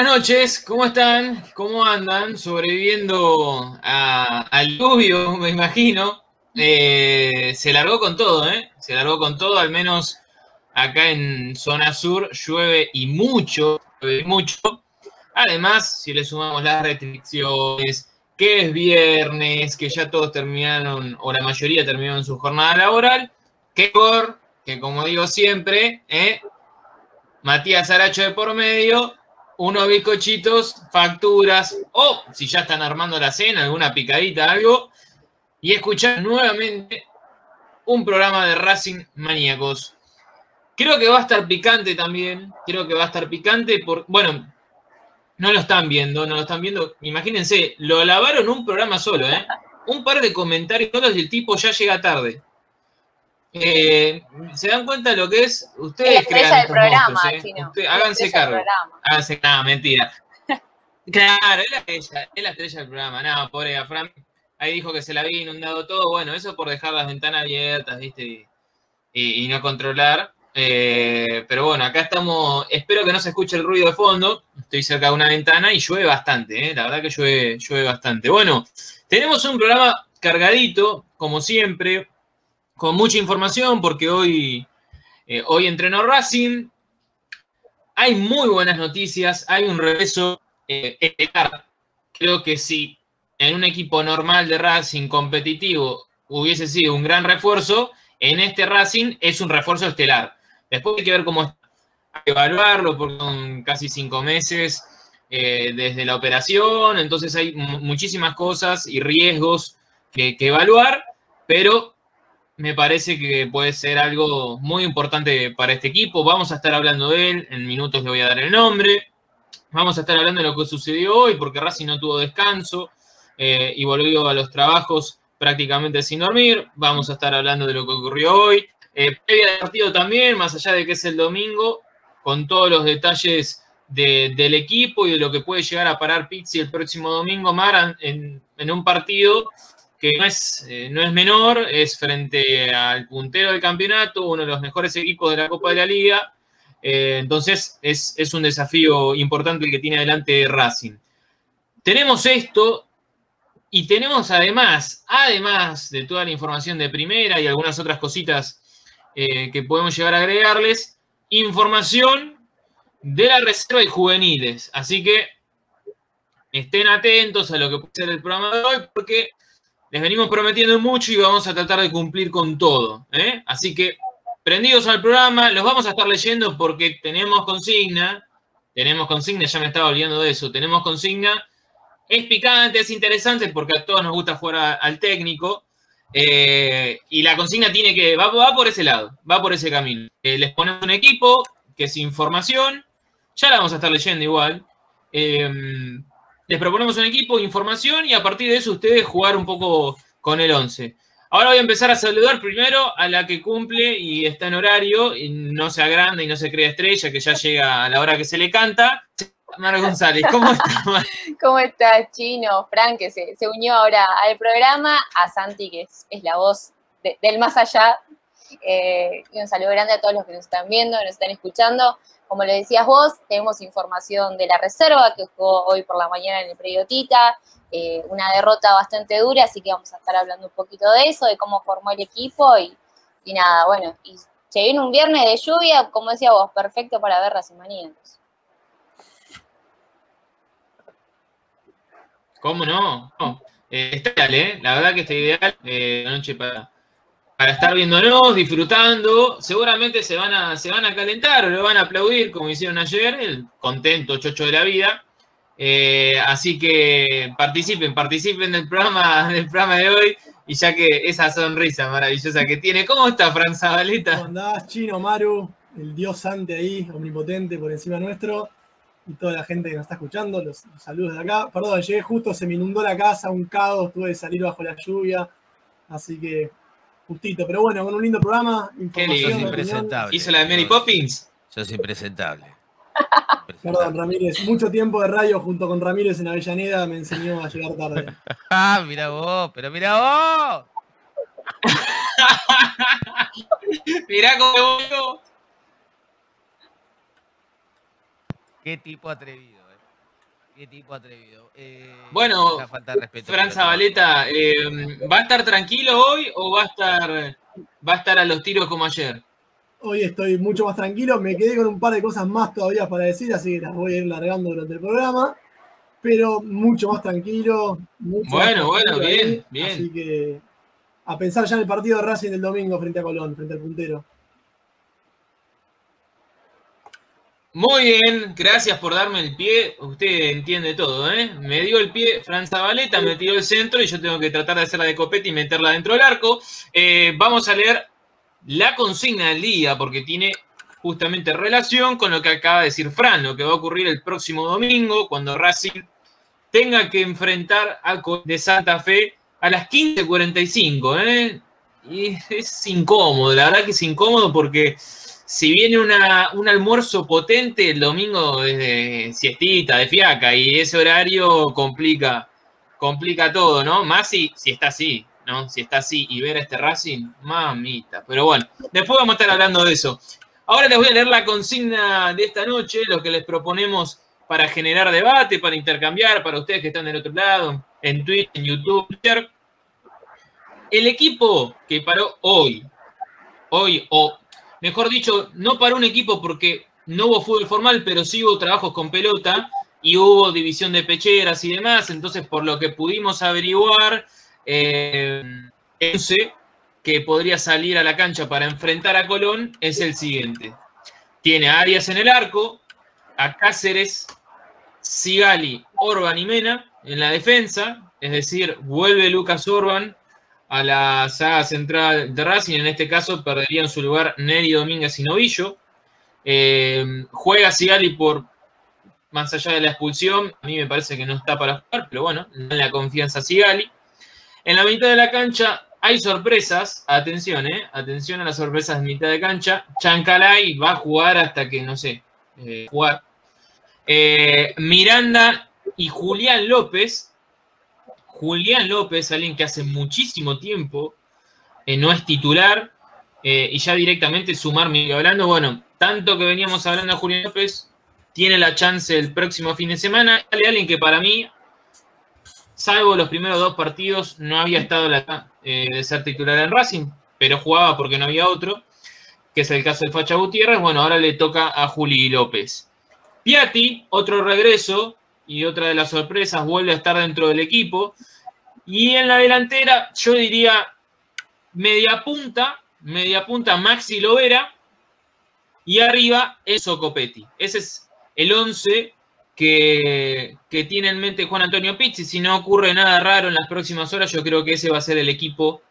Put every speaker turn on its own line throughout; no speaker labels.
buenas noches. ¿Cómo están? ¿Cómo andan? Sobreviviendo a- al lluvio, me imagino. Eh, se largó con todo, ¿eh? Se largó con todo, al menos acá en zona sur llueve y mucho, llueve mucho. Además, si le sumamos las restricciones, que es viernes, que ya todos terminaron, o la mayoría terminaron su jornada laboral, que por, que como digo siempre, ¿eh? Matías Aracho de por medio, unos bizcochitos, facturas, o si ya están armando la cena, alguna picadita, algo, y escuchar nuevamente un programa de Racing Maníacos. Creo que va a estar picante también, creo que va a estar picante, por, bueno, no lo están viendo, no lo están viendo, imagínense, lo lavaron un programa solo, ¿eh? Un par de comentarios solos y tipo ya llega tarde. Eh, ¿Se dan cuenta de lo que es? Ustedes
Es la estrella
crean
del
estos
programa,
monstruos, ¿eh? Usted- háganse cargo. Háganse nada, mentira. Claro, es la estrella, es la estrella del programa. No, pobre a Fran. Ahí dijo que se la había inundado todo. Bueno, eso por dejar las ventanas abiertas, ¿viste? Y, y- y no controlar. Eh, pero bueno, acá estamos. Espero que no se escuche el ruido de fondo. Estoy cerca de una ventana y llueve bastante, ¿eh? La verdad que llueve, llueve bastante. Bueno, tenemos un programa cargadito, como siempre, con mucha información, porque hoy, eh, hoy entrenó Racing. Hay muy buenas noticias, hay un regreso eh, estelar. Creo que si en un equipo normal de Racing competitivo hubiese sido un gran refuerzo, en este Racing es un refuerzo estelar. Después hay que ver cómo está, hay que evaluarlo, porque son casi cinco meses eh, desde la operación, entonces hay mu- muchísimas cosas y riesgos que evaluar, pero me parece que puede ser algo muy importante para este equipo. Vamos a estar hablando de él, en minutos le voy a dar el nombre. Vamos a estar hablando de lo que sucedió hoy, porque Racing no tuvo descanso eh, y volvió a los trabajos prácticamente sin dormir. Vamos a estar hablando de lo que ocurrió hoy. Eh, previa del partido también, más allá de que es el domingo, con todos los detalles de- del equipo y de lo que puede llegar a parar Pizzi el próximo domingo, Mara, en, en un partido que no es, eh, no es menor, es frente al puntero del campeonato, uno de los mejores equipos de la Copa de la Liga. Eh, entonces es, es un desafío importante el que tiene adelante Racing. Tenemos esto y tenemos además, además de toda la información de primera y algunas otras cositas eh, que podemos llegar a agregarles, información de la reserva y juveniles. Así que estén atentos a lo que puede ser el programa de hoy porque les venimos prometiendo mucho y vamos a tratar de cumplir con todo. ¿eh? Así que prendidos al programa, los vamos a estar leyendo porque tenemos consigna. Tenemos consigna, ya me estaba olvidando de eso. Tenemos consigna. Es picante, es interesante porque a todos nos gusta jugar al técnico. eh, y la consigna tiene que. Va, va por ese lado, va por ese camino. Eh, les ponemos un equipo que es información. Ya la vamos a estar leyendo igual. Les proponemos un equipo, información y a partir de eso ustedes jugar un poco con el 11. Ahora voy a empezar a saludar primero a la que cumple y está en horario y no se agranda y no se crea estrella, que ya llega a la hora que se le canta. Mara González, ¿cómo estás?
¿Cómo estás, Chino? Frank, que se, se, unió ahora al programa, a Santi, que es, es la voz de, del más allá. Eh, y un saludo grande a todos los que nos están viendo, nos están escuchando. Como le decías vos, tenemos información de la reserva que jugó hoy por la mañana en el predio eh, una derrota bastante dura, así que vamos a estar hablando un poquito de eso, de cómo formó el equipo y, nada, bueno, y se viene un viernes de lluvia, como decía vos, perfecto para ver Racing Maníacos.
¿Cómo no? Eh, está ideal, ¿eh? La verdad que está ideal la noche para, para estar viéndonos, disfrutando. Seguramente se van, a, se van a calentar lo van a aplaudir, como hicieron ayer, el contento chocho de la vida. Eh, así que participen, participen del programa, del programa de hoy. Y ya que esa sonrisa maravillosa que tiene. ¿Cómo está, Fran Zabaleta?
¿Cómo andás, Chino, Maru? El dios ante ahí, omnipotente por encima nuestro. Y toda la gente que nos está escuchando, los, los saludos de acá. Perdón, llegué justo, se me inundó la casa, un caos, tuve que salir bajo la lluvia. Así que justito. Pero bueno, con un lindo programa.
Qué lindo, impresentable. ¿Hizo la de Mary Poppins?
Sos impresentable.
Perdón, Ramírez. Mucho tiempo de radio junto con Ramírez en Avellaneda me enseñó a llegar tarde.
ah, mira vos, pero mira vos.
Mirá cómo
Qué tipo atrevido. Qué tipo atrevido. Eh,
bueno, Fran Zabaleta, eh, ¿va a estar tranquilo hoy o va a estar, va a estar a los tiros como ayer?
Hoy estoy mucho más tranquilo, me quedé con un par de cosas más todavía para decir, así que las voy a ir largando durante el programa, pero mucho más tranquilo. Mucho
bueno,
más tranquilo
bueno, bien,
ahí,
bien.
Así que a pensar ya en el partido de Racing del domingo frente a Colón, frente al puntero.
Muy bien, gracias por darme el pie. Usted entiende todo, ¿eh? Me dio el pie Fran Zabaleta, me tiró el centro y yo tengo que tratar de hacerla de copete y meterla dentro del arco. Eh, vamos a leer la consigna del día porque tiene justamente relación con lo que acaba de decir Fran, lo que va a ocurrir el próximo domingo cuando Racing tenga que enfrentar a de Santa Fe a las 15.45, ¿eh? Y es incómodo, la verdad que es incómodo porque si viene una, un almuerzo potente el domingo desde siestita, de fiaca, y ese horario complica, complica todo, ¿no? Más si, si está así, ¿no? Si está así y ver a este Racing, mamita. Pero bueno, después vamos a estar hablando de eso. Ahora les voy a leer la consigna de esta noche, lo que les proponemos para generar debate, para intercambiar, para ustedes que están del otro lado, en Twitch, en YouTube, Twitter. El equipo que paró hoy, hoy o mejor dicho, no paró un equipo porque no hubo fútbol formal, pero sí hubo trabajos con pelota y hubo división de pecheras y demás. Entonces, por lo que pudimos averiguar, eh, ese que podría salir a la cancha para enfrentar a Colón es el siguiente. Tiene a Arias en el arco, a Cáceres, Sigali, Orban y Mena en la defensa, es decir, vuelve Lucas Orban a la saga central de Racing, en este caso perdería en su lugar Neri Domínguez y Novillo. Eh, juega Sigali por, más allá de la expulsión, a mí me parece que no está para jugar, pero bueno, en la confianza Sigali. En la mitad de la cancha hay sorpresas, atención, eh, atención a las sorpresas en mitad de cancha. Chancalay va a jugar hasta que, no sé, eh, jugar. Eh, Miranda y Julián López Julián López, alguien que hace muchísimo tiempo eh, no es titular, eh, y ya directamente sumarme hablando, bueno, tanto que veníamos hablando a Julián López, tiene la chance el próximo fin de semana. Hay alguien que para mí, salvo los primeros dos partidos, no había estado la, eh, de ser titular en Racing, pero jugaba porque no había otro, que es el caso del Facha Gutiérrez. Bueno, ahora le toca a Juli López. Piatti, otro regreso, y otra de las sorpresas, vuelve a estar dentro del equipo. Y en la delantera, yo diría media punta, media punta Maxi Lovera y arriba Enzo Copetti. Ese es el 11 que, que, tiene en mente Juan Antonio Pizzi. Si no ocurre nada raro en las próximas horas, yo creo que ese va a ser el equipo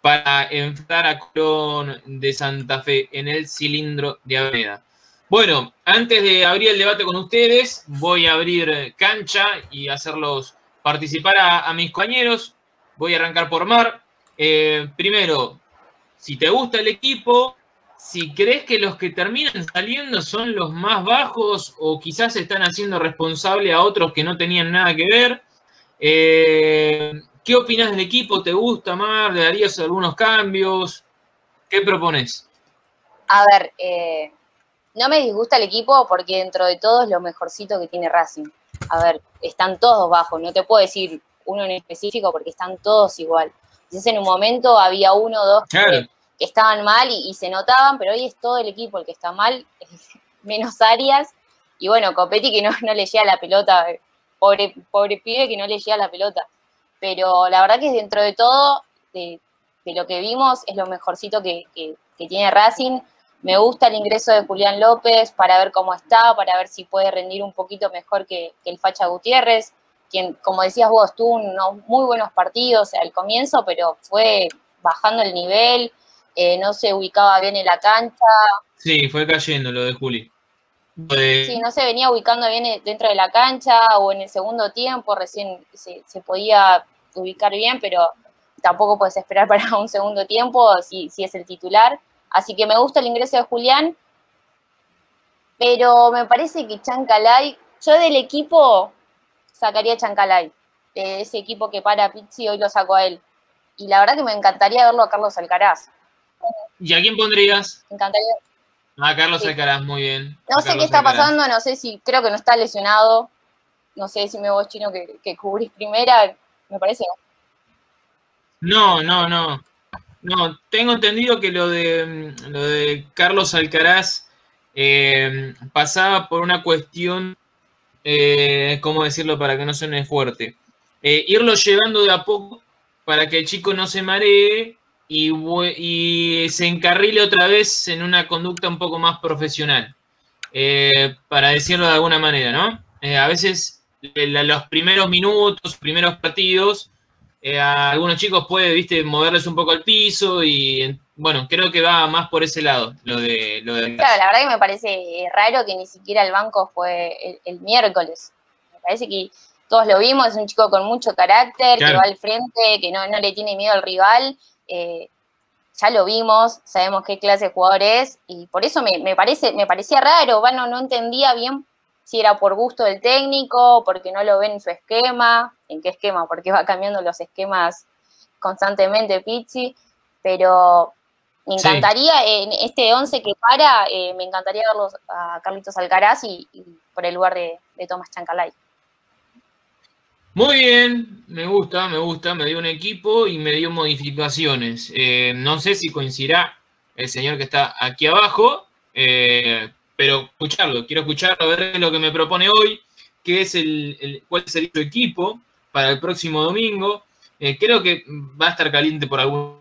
para enfrentar a Colón de Santa Fe en el cilindro de Avenida. Bueno, antes de abrir el debate con ustedes, voy a abrir cancha y hacerlos participar a, mis compañeros. Voy a arrancar por Mar. Eh, primero, si te gusta el equipo, si crees que los que terminan saliendo son los más bajos o quizás están haciendo responsable a otros que no tenían nada que ver. Eh, ¿Qué opinas del equipo? ¿Te gusta, Mar? ¿Le darías algunos cambios? ¿Qué propones?
A ver, eh, no me disgusta el equipo porque dentro de todo es lo mejorcito que tiene Racing. A ver, están todos bajos, no te puedo decir uno en específico porque están todos igual. Quizás en un momento había uno o dos que- estaban mal y, y se notaban, pero hoy es todo el equipo el que está mal, menos Arias. Y bueno, Copetti que no, no le llega la pelota, pobre, pobre pibe que no le llega la pelota. Pero la verdad que dentro de todo, de, de lo que vimos, es lo mejorcito que, que- que tiene Racing. Me gusta el ingreso de Julián López para ver cómo está, para ver si puede rendir un poquito mejor que, que el Facha Gutiérrez, quien, como decías vos, tuvo unos muy buenos partidos al comienzo, pero fue bajando el nivel, eh, no se ubicaba bien en la cancha,
Sí, fue cayendo lo de Juli. De-
sí, no se venía ubicando bien dentro de la cancha o en el segundo tiempo, recién se, se podía ubicar bien, pero tampoco puedes esperar para un segundo tiempo si, si es el titular. Así que me gusta el ingreso de Julián, pero me parece que Chancalay, yo del equipo sacaría a Chancalay, de ese equipo que para Pizzi, hoy lo saco a él. Y la verdad que me encantaría verlo a Carlos Alcaraz.
¿Y a quién pondrías?
Me encantaría
A Carlos
Sí.
Alcaraz, muy bien.
No sé qué está
Alcaraz.
pasando, no sé si, creo que no está lesionado. No sé si me vos chino que, que cubrís primera, me parece.
No, no, no. No, tengo entendido que lo de mm, lo de Carlos Alcaraz eh, pasaba por una cuestión, eh, ¿cómo decirlo para que no suene fuerte? Eh, irlo llevando de a poco para que el chico no se maree y, y se encarrile otra vez en una conducta un poco más profesional, para decirlo de alguna manera, ¿no? A veces los primeros minutos, primeros partidos, eh, a algunos chicos puede, viste, moverles un poco al piso y, en- bueno, creo que va más por ese lado, lo de... Lo de
Claro, la verdad que me parece raro que ni siquiera el banco fue el, el miércoles. Me parece que todos lo vimos, es un chico con mucho carácter, que va al frente, que no, no le tiene miedo al rival. eh, ya lo vimos, sabemos qué clase de jugador es, y por eso me, me parece, me parecía raro, bueno, no entendía bien si era por gusto del técnico, porque no lo ven en su esquema, en qué esquema, porque va cambiando los esquemas constantemente Pizzi, pero me
Sí.
encantaría, en este 11 que para, eh, me encantaría verlos a Carlitos Alcaraz y, y por el lugar de, de Tomás Chancalay.
Muy bien, me gusta, me gusta, me dio un equipo y me dio modificaciones. Eh, no sé si coincidirá el señor que está aquí abajo, eh, pero escucharlo, quiero escucharlo, ver lo que me propone hoy, qué es el, cuál sería su equipo para el próximo domingo. Eh, creo que va a estar caliente por algunos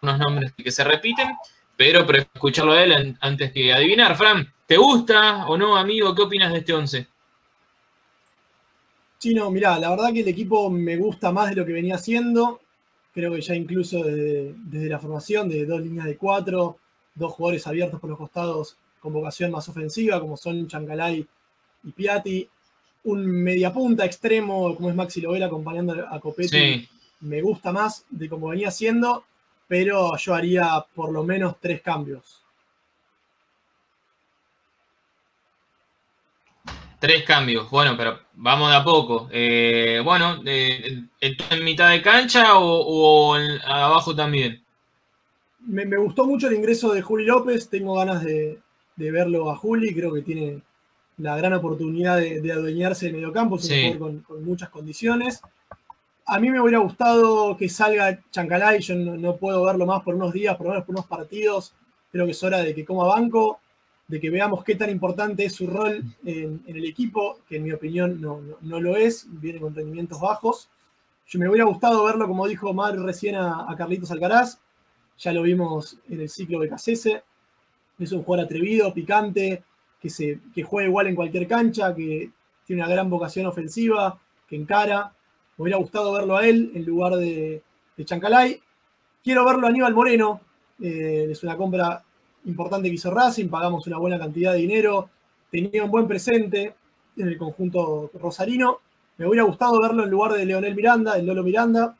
nombres que se repiten, pero escucharlo a él an- antes que adivinar. Fran, ¿te gusta o no, amigo? ¿Qué opinas de este 11?
Chino, mirá, la verdad que el equipo me gusta más de lo que venía haciendo. Creo que ya incluso desde, desde la formación de dos líneas de cuatro, dos jugadores abiertos por los costados con vocación más ofensiva, como son Chancalay y Piatti. Un mediapunta extremo como es Maxi Lovera acompañando a Copetti.
Sí.
Me gusta más de como venía haciendo, pero yo haría por lo menos tres cambios.
Tres cambios, bueno, pero vamos de a poco. Eh, bueno, eh, ¿en en mitad de cancha o, o en- abajo también?
Me, me gustó mucho el ingreso de Juli López, tengo ganas de, de verlo a Juli, creo que tiene la gran oportunidad de, de adueñarse del mediocampo, es
Sí.
con, con muchas condiciones. A mí me hubiera gustado que salga Chancalay, yo no, no puedo verlo más por unos días, por lo menos por unos partidos, creo que es hora de que coma banco, de que veamos qué tan importante es su rol en, en el equipo, que en mi opinión no, no- no lo es, viene con rendimientos bajos. Yo me hubiera gustado verlo, como dijo Mar recién a, a Carlitos Alcaraz, ya lo vimos en el ciclo de Cacese. Es un jugador atrevido, picante, que, se, que juega igual en cualquier cancha, que tiene una gran vocación ofensiva, que encara. Me hubiera gustado verlo a él en lugar de, de Chancalay. Quiero verlo a Aníbal Moreno. eh, es una compra importante que hizo Racing, pagamos una buena cantidad de dinero, tenía un buen presente en el conjunto rosarino. Me hubiera gustado verlo en lugar de Leonel Miranda, el Lolo Miranda,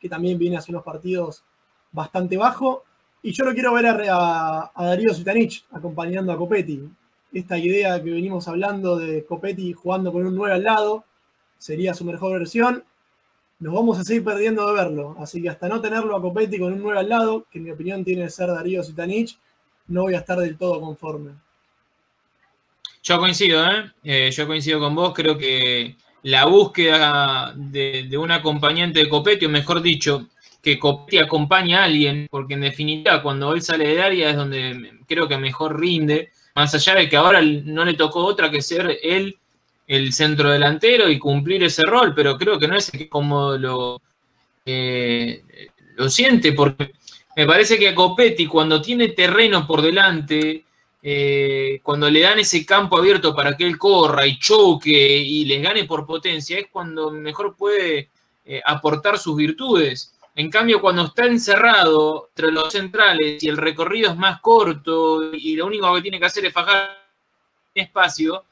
que también viene a hacer unos partidos bastante bajo. Y yo lo quiero ver a, Darío Zitanich acompañando a Copetti. Esta idea que venimos hablando de Copetti jugando con un 9 al lado sería su mejor versión. Nos vamos a seguir perdiendo de verlo. Así que hasta no tenerlo a Copetti con un 9 al lado, que en mi opinión tiene que ser Darío Zitanich, no voy a estar del todo conforme.
Yo coincido, ¿eh? Eh, yo coincido con vos. Creo que la búsqueda de, de un acompañante de Copetti, o mejor dicho, que Copetti acompañe a alguien, porque en definitiva cuando él sale de área es donde creo que mejor rinde, más allá de que ahora no le tocó otra que ser él el centro delantero y cumplir ese rol, pero creo que no es como lo, eh, lo siente, porque me parece que a Copetti cuando tiene terreno por delante, eh, cuando le dan ese campo abierto para que él corra y choque y les gane por potencia, es cuando mejor puede eh, aportar sus virtudes. En cambio, cuando está encerrado entre los centrales y el recorrido es más corto y lo único que tiene que hacer es fajar espacio,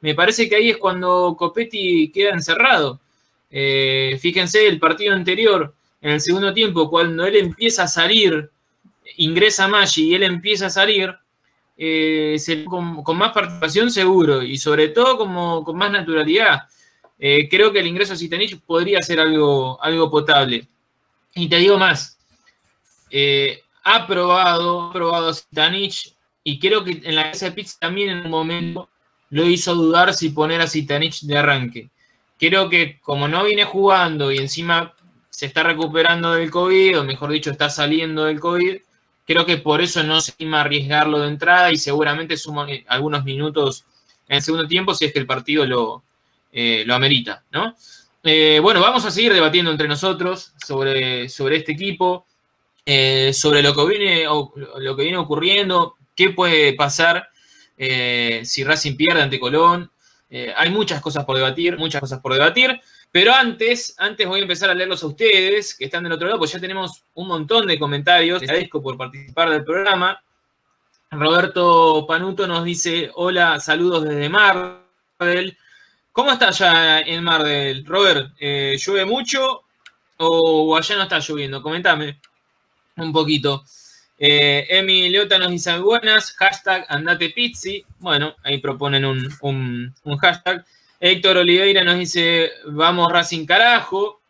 me parece que ahí es cuando Copetti queda encerrado. Eh, fíjense, el partido anterior, en el segundo tiempo, cuando él empieza a salir, ingresa Maggi y él empieza a salir, eh, con, más participación seguro y sobre todo como, con más naturalidad. Eh, creo que el ingreso a Zitanich podría ser algo, algo potable. Y te digo más, eh, ha probado, ha probado Zitanich y creo que en la casa de Pizza también en un momento lo hizo dudar si poner a Zitanich de arranque. Creo que como no viene jugando y encima se está recuperando del COVID, o mejor dicho, está saliendo del COVID, creo que por eso no se anima a arriesgarlo de entrada y seguramente suma algunos minutos en el segundo tiempo si es que el partido lo, eh, lo amerita, ¿no? Eh, bueno, vamos a seguir debatiendo entre nosotros sobre, sobre este equipo, eh, sobre lo que, viene, lo que viene ocurriendo, qué puede pasar eh, si Racing pierde ante Colón. Hay muchas cosas por debatir, muchas cosas por debatir. Pero antes, antes voy a empezar a leerlos a ustedes, que están del otro lado, pues ya tenemos un montón de comentarios. Les agradezco por participar del programa. Roberto Panuto nos dice, hola, saludos desde Mardel. ¿Cómo está allá en Mardel? Robert, eh, ¿llueve mucho o allá no está lloviendo? Comentame un poquito. Eh, Emi Leota nos dice buenas, hashtag andate pizzi. Bueno, ahí proponen un, un, un, hashtag. Héctor Oliveira nos dice vamos Racing carajo.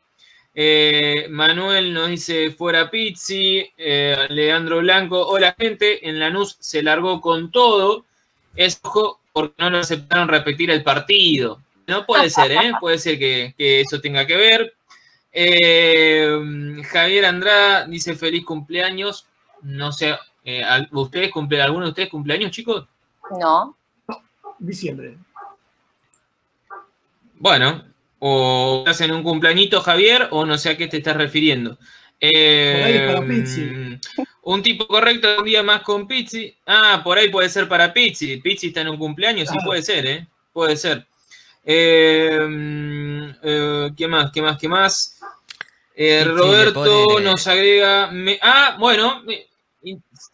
Eh, Manuel nos dice fuera pizzi. Eh, Leandro Blanco, hola gente, en Lanús se largó con todo. Es porque no lo aceptaron repetir el partido. No puede ser, ¿eh? Puede ser que, que eso tenga que ver. Eh, Javier Andrada dice feliz cumpleaños. No sé, eh, ¿ustedes cumple, ¿alguno de ustedes cumpleaños, chicos?
No.
Diciembre.
Bueno, o estás en un cumpleañito, Javier, o no sé a qué te estás refiriendo. Eh,
para Pizzi.
Un tipo correcto, un día más con Pizzi. Ah, por ahí puede ser para Pizzi. Pizzi está en un cumpleaños, sí, puede ser, ¿eh? Puede ser. Eh, eh, ¿Qué más? ¿Qué más? ¿Qué más? Eh, Roberto
pone-
nos agrega. me- ah, bueno. me-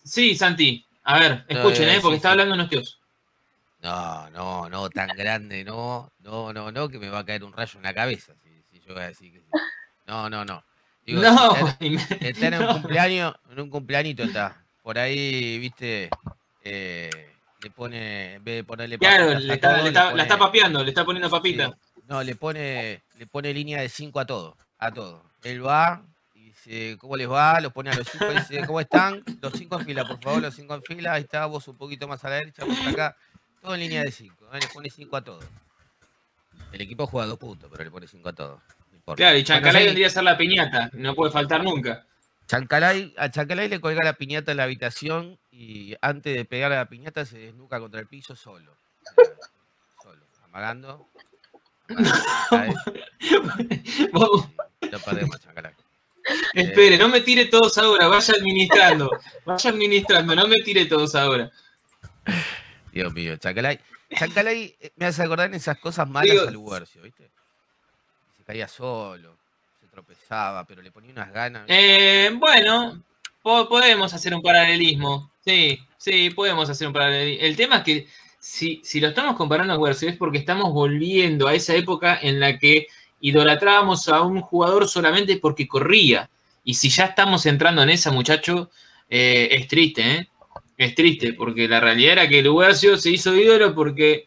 sí, Santi. A ver, escuchen,
eh,
¿eh? Porque
sí,
está
sí.
hablando unos tíos.
No, no, no, tan grande, no, no, no, no, que me va a caer un rayo en la cabeza si, si yo voy a decir que sí. No, no, no. Digo,
no,
si está, está en un cumpleaños, en un cumpleañito está. Por ahí, viste, eh, le pone, en vez de ponerle
claro, le está-
todo,
le está-
pone-
la está papeando, le está poniendo papita.
Sí. No, le pone, le pone línea de 5 a todo, a todo. Él va y dice, ¿cómo les va? Los pone a los cinco y dice, ¿cómo están? Los cinco en fila, por favor, los cinco en fila. Ahí está, vos un poquito más a la derecha, vos acá. Todo en línea de 5. Le pone 5 a todo. El equipo juega dos puntos, pero le pone 5 a todo. No.
Claro, y Chancalay vendría a ser la piñata, no puede faltar nunca.
Chancalay, a Chancalay le colga la piñata en la habitación y antes de pegar a la piñata se desnuca contra el piso solo. Sea, solo, amagando. Lo perdemos, Chancalay.
Espere, no me tire todos ahora, vaya administrando. Vaya administrando, no me tire todos ahora.
Dios mío, Chancalay. Chancalay eh, me hace acordar en esas cosas malas al Lugercio, ¿viste? Se caía solo, tropezaba, pero le ponía unas ganas.
Eh, bueno, po- podemos hacer un paralelismo. Sí, sí, podemos hacer un paralelismo. El tema es que si, si lo estamos comparando con Guercio es porque estamos volviendo a esa época en la que idolatrábamos a un jugador solamente porque corría. Y si ya estamos entrando en esa, muchacho, eh, es triste, ¿eh? Es triste, porque la realidad era que el Guercio se hizo ídolo porque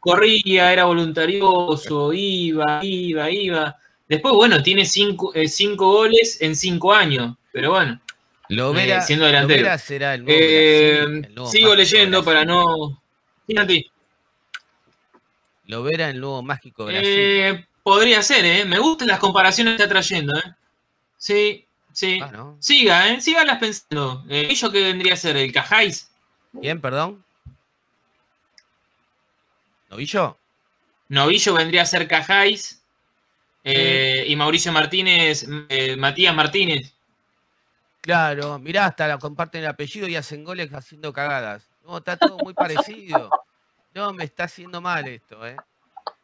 corría, era voluntarioso, iba, iba, iba. Después, bueno, tiene cinco, eh, cinco goles en cinco años, pero bueno.
Lovera,
Eh, siendo delantero.
Lovera será el nuevo
Eh,
Brasil, el nuevo
sigo leyendo
Brasil.
para no... Sí, Nati.
Lovera el nuevo mágico Brasil.
Eh, podría ser, ¿eh? Me gustan las comparaciones que está trayendo, ¿eh? Sí, sí.
Ah, ¿no?
Siga, ¿eh? Sígalas pensando. Eh, ¿Ello qué vendría a ser? ¿El Cajáis?
¿Quién, perdón? ¿Novillo?
Novillo vendría a ser Cajáis. Eh, y Mauricio Martínez, eh, Matías Martínez.
Claro, mirá, hasta la comparten el apellido y hacen goles haciendo cagadas. No, está todo muy parecido. No, me está haciendo mal esto, ¿eh?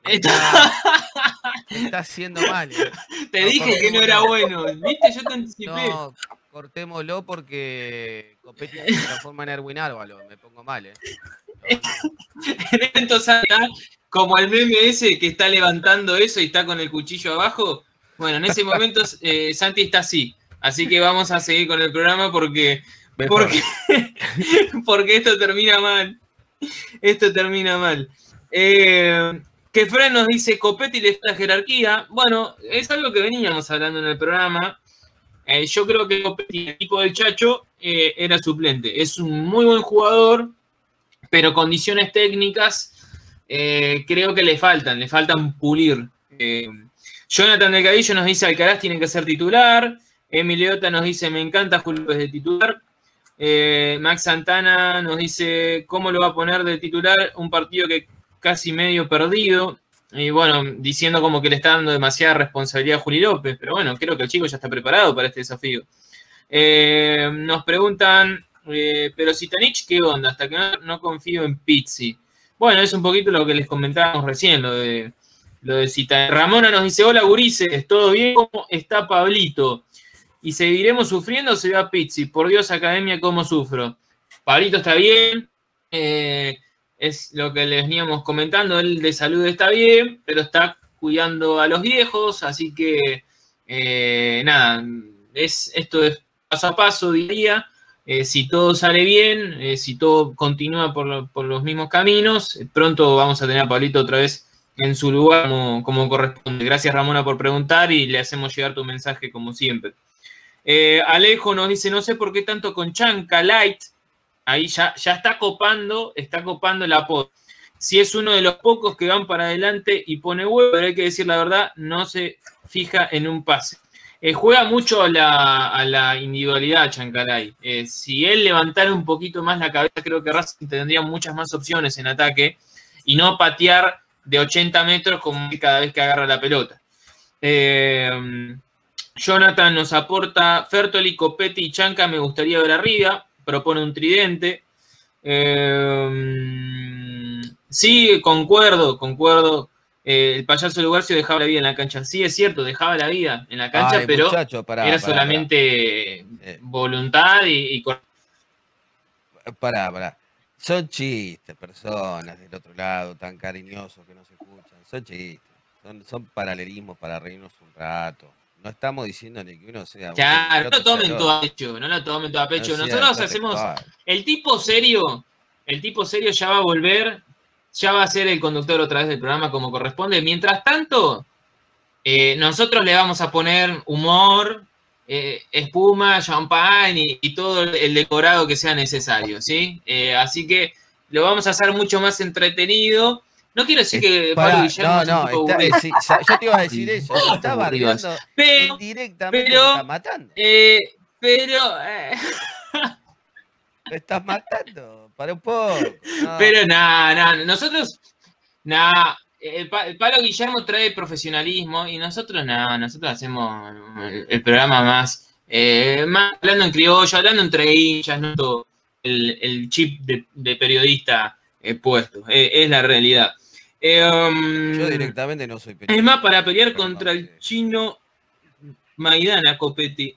Me está, me está haciendo mal. ¿eh?
Te
No,
dije que no era bueno. ¿Viste? Yo te anticipé.
No, cortémoslo porque Copetti se transforma en Erwin Árvalo. Me pongo mal, ¿eh?
Acá, como el meme ese que está levantando eso y está con el cuchillo abajo. Bueno, en ese momento eh, Santi está así. Así que vamos a seguir con el programa porque, porque, porque esto termina mal. Esto termina mal. Eh, que Fred nos dice Copetti le falta jerarquía. Bueno, es algo que veníamos hablando en el programa. Eh, yo creo que Copetti, el equipo del Chacho, eh, era suplente. Es un muy buen jugador, pero condiciones técnicas eh, creo que le faltan, le faltan pulir. Eh, Jonathan Delgadillo nos dice Alcaraz tiene que ser titular. Emiliota nos dice me encanta Julio de titular. Eh, Max Santana nos dice cómo lo va a poner de titular un partido que casi medio perdido. Y bueno, diciendo como que le está dando demasiada responsabilidad a Juli López. Pero bueno, creo que el chico ya está preparado para este desafío. Eh, nos preguntan, eh, pero Sitanich, ¿qué onda? Hasta que no confío en Pizzi. Bueno, es un poquito lo que les comentábamos recién, lo de, lo de Zidane. Ramona nos dice, hola gurises, ¿todo bien? ¿Cómo está Pablito? Y seguiremos sufriendo, se va Pizzi. Por Dios, academia, ¿cómo sufro? Pablito está bien, eh, es lo que les veníamos comentando, él de salud está bien, pero está cuidando a los viejos, así que eh, nada, es, esto es paso a paso, diría. Eh, si todo sale bien, eh, si todo continúa por, lo- por los mismos caminos, eh, pronto vamos a tener a Pablito otra vez en su lugar como, corresponde. Gracias Ramona por preguntar y le hacemos llegar tu mensaje como siempre. Alejo nos dice, no sé por qué tanto con Chanca Light. Ahí ya, ya está copando, está copando el apodo. Si es uno de los pocos que van para adelante y pone huevo, pero hay que decir la verdad, no se fija en un pase. Eh, juega mucho a la, individualidad, Chancalay. Eh, si él levantara un poquito más la cabeza, creo que Racing tendría muchas más opciones en ataque y no patear de 80 metros como cada vez que agarra la pelota. Eh, Jonathan nos aporta Fertoli, Copetti y Chanca, me gustaría ver arriba. Propone un tridente. Eh, sí, concuerdo, concuerdo. Eh, el payaso Lugarcio dejaba la vida en la cancha. Sí, es cierto, dejaba la vida en la cancha,
Ay,
pero
muchacho, pará,
era
pará,
solamente
Eh.
voluntad y, y
Pará, pará. Son chistes, personas del otro lado, tan cariñosos que no se escuchan. Son chistes. Son, son paralelismos para reírnos un rato. No estamos diciendo ni que uno sea.
Claro, no
sea
tomen todo a pecho, no lo tomen todo a
No
pecho.
sea
Nosotros hacemos, el tipo serio, el tipo serio ya va a volver, ya va a ser el conductor otra vez del programa como corresponde. Mientras tanto, eh, nosotros le vamos a poner humor, eh, espuma, champán y, y todo el, decorado que sea necesario, ¿sí? Eh, así que lo vamos a hacer mucho más entretenido. No quiero decir que
Pará,
Pablo Guillermo
no,
es un
no,
tipo
está- sí, yo te iba a decir eso. Está bardeando
pero, pero-
matando.
eh, pero, eh,
Te estás matando. Para un poco. no.
Pero nada, nada, nosotros, nada, el, Pa- el Palo Guillermo trae profesionalismo y nosotros nada, nosotros hacemos el, el programa más, eh, más hablando en criollo, hablando entre hinchas, no todo el, el chip de, de periodista eh, puesto, eh, es la realidad. Um,
Yo directamente no soy
es
periodista.
más, para pelear contra el chino Maidana Copetti.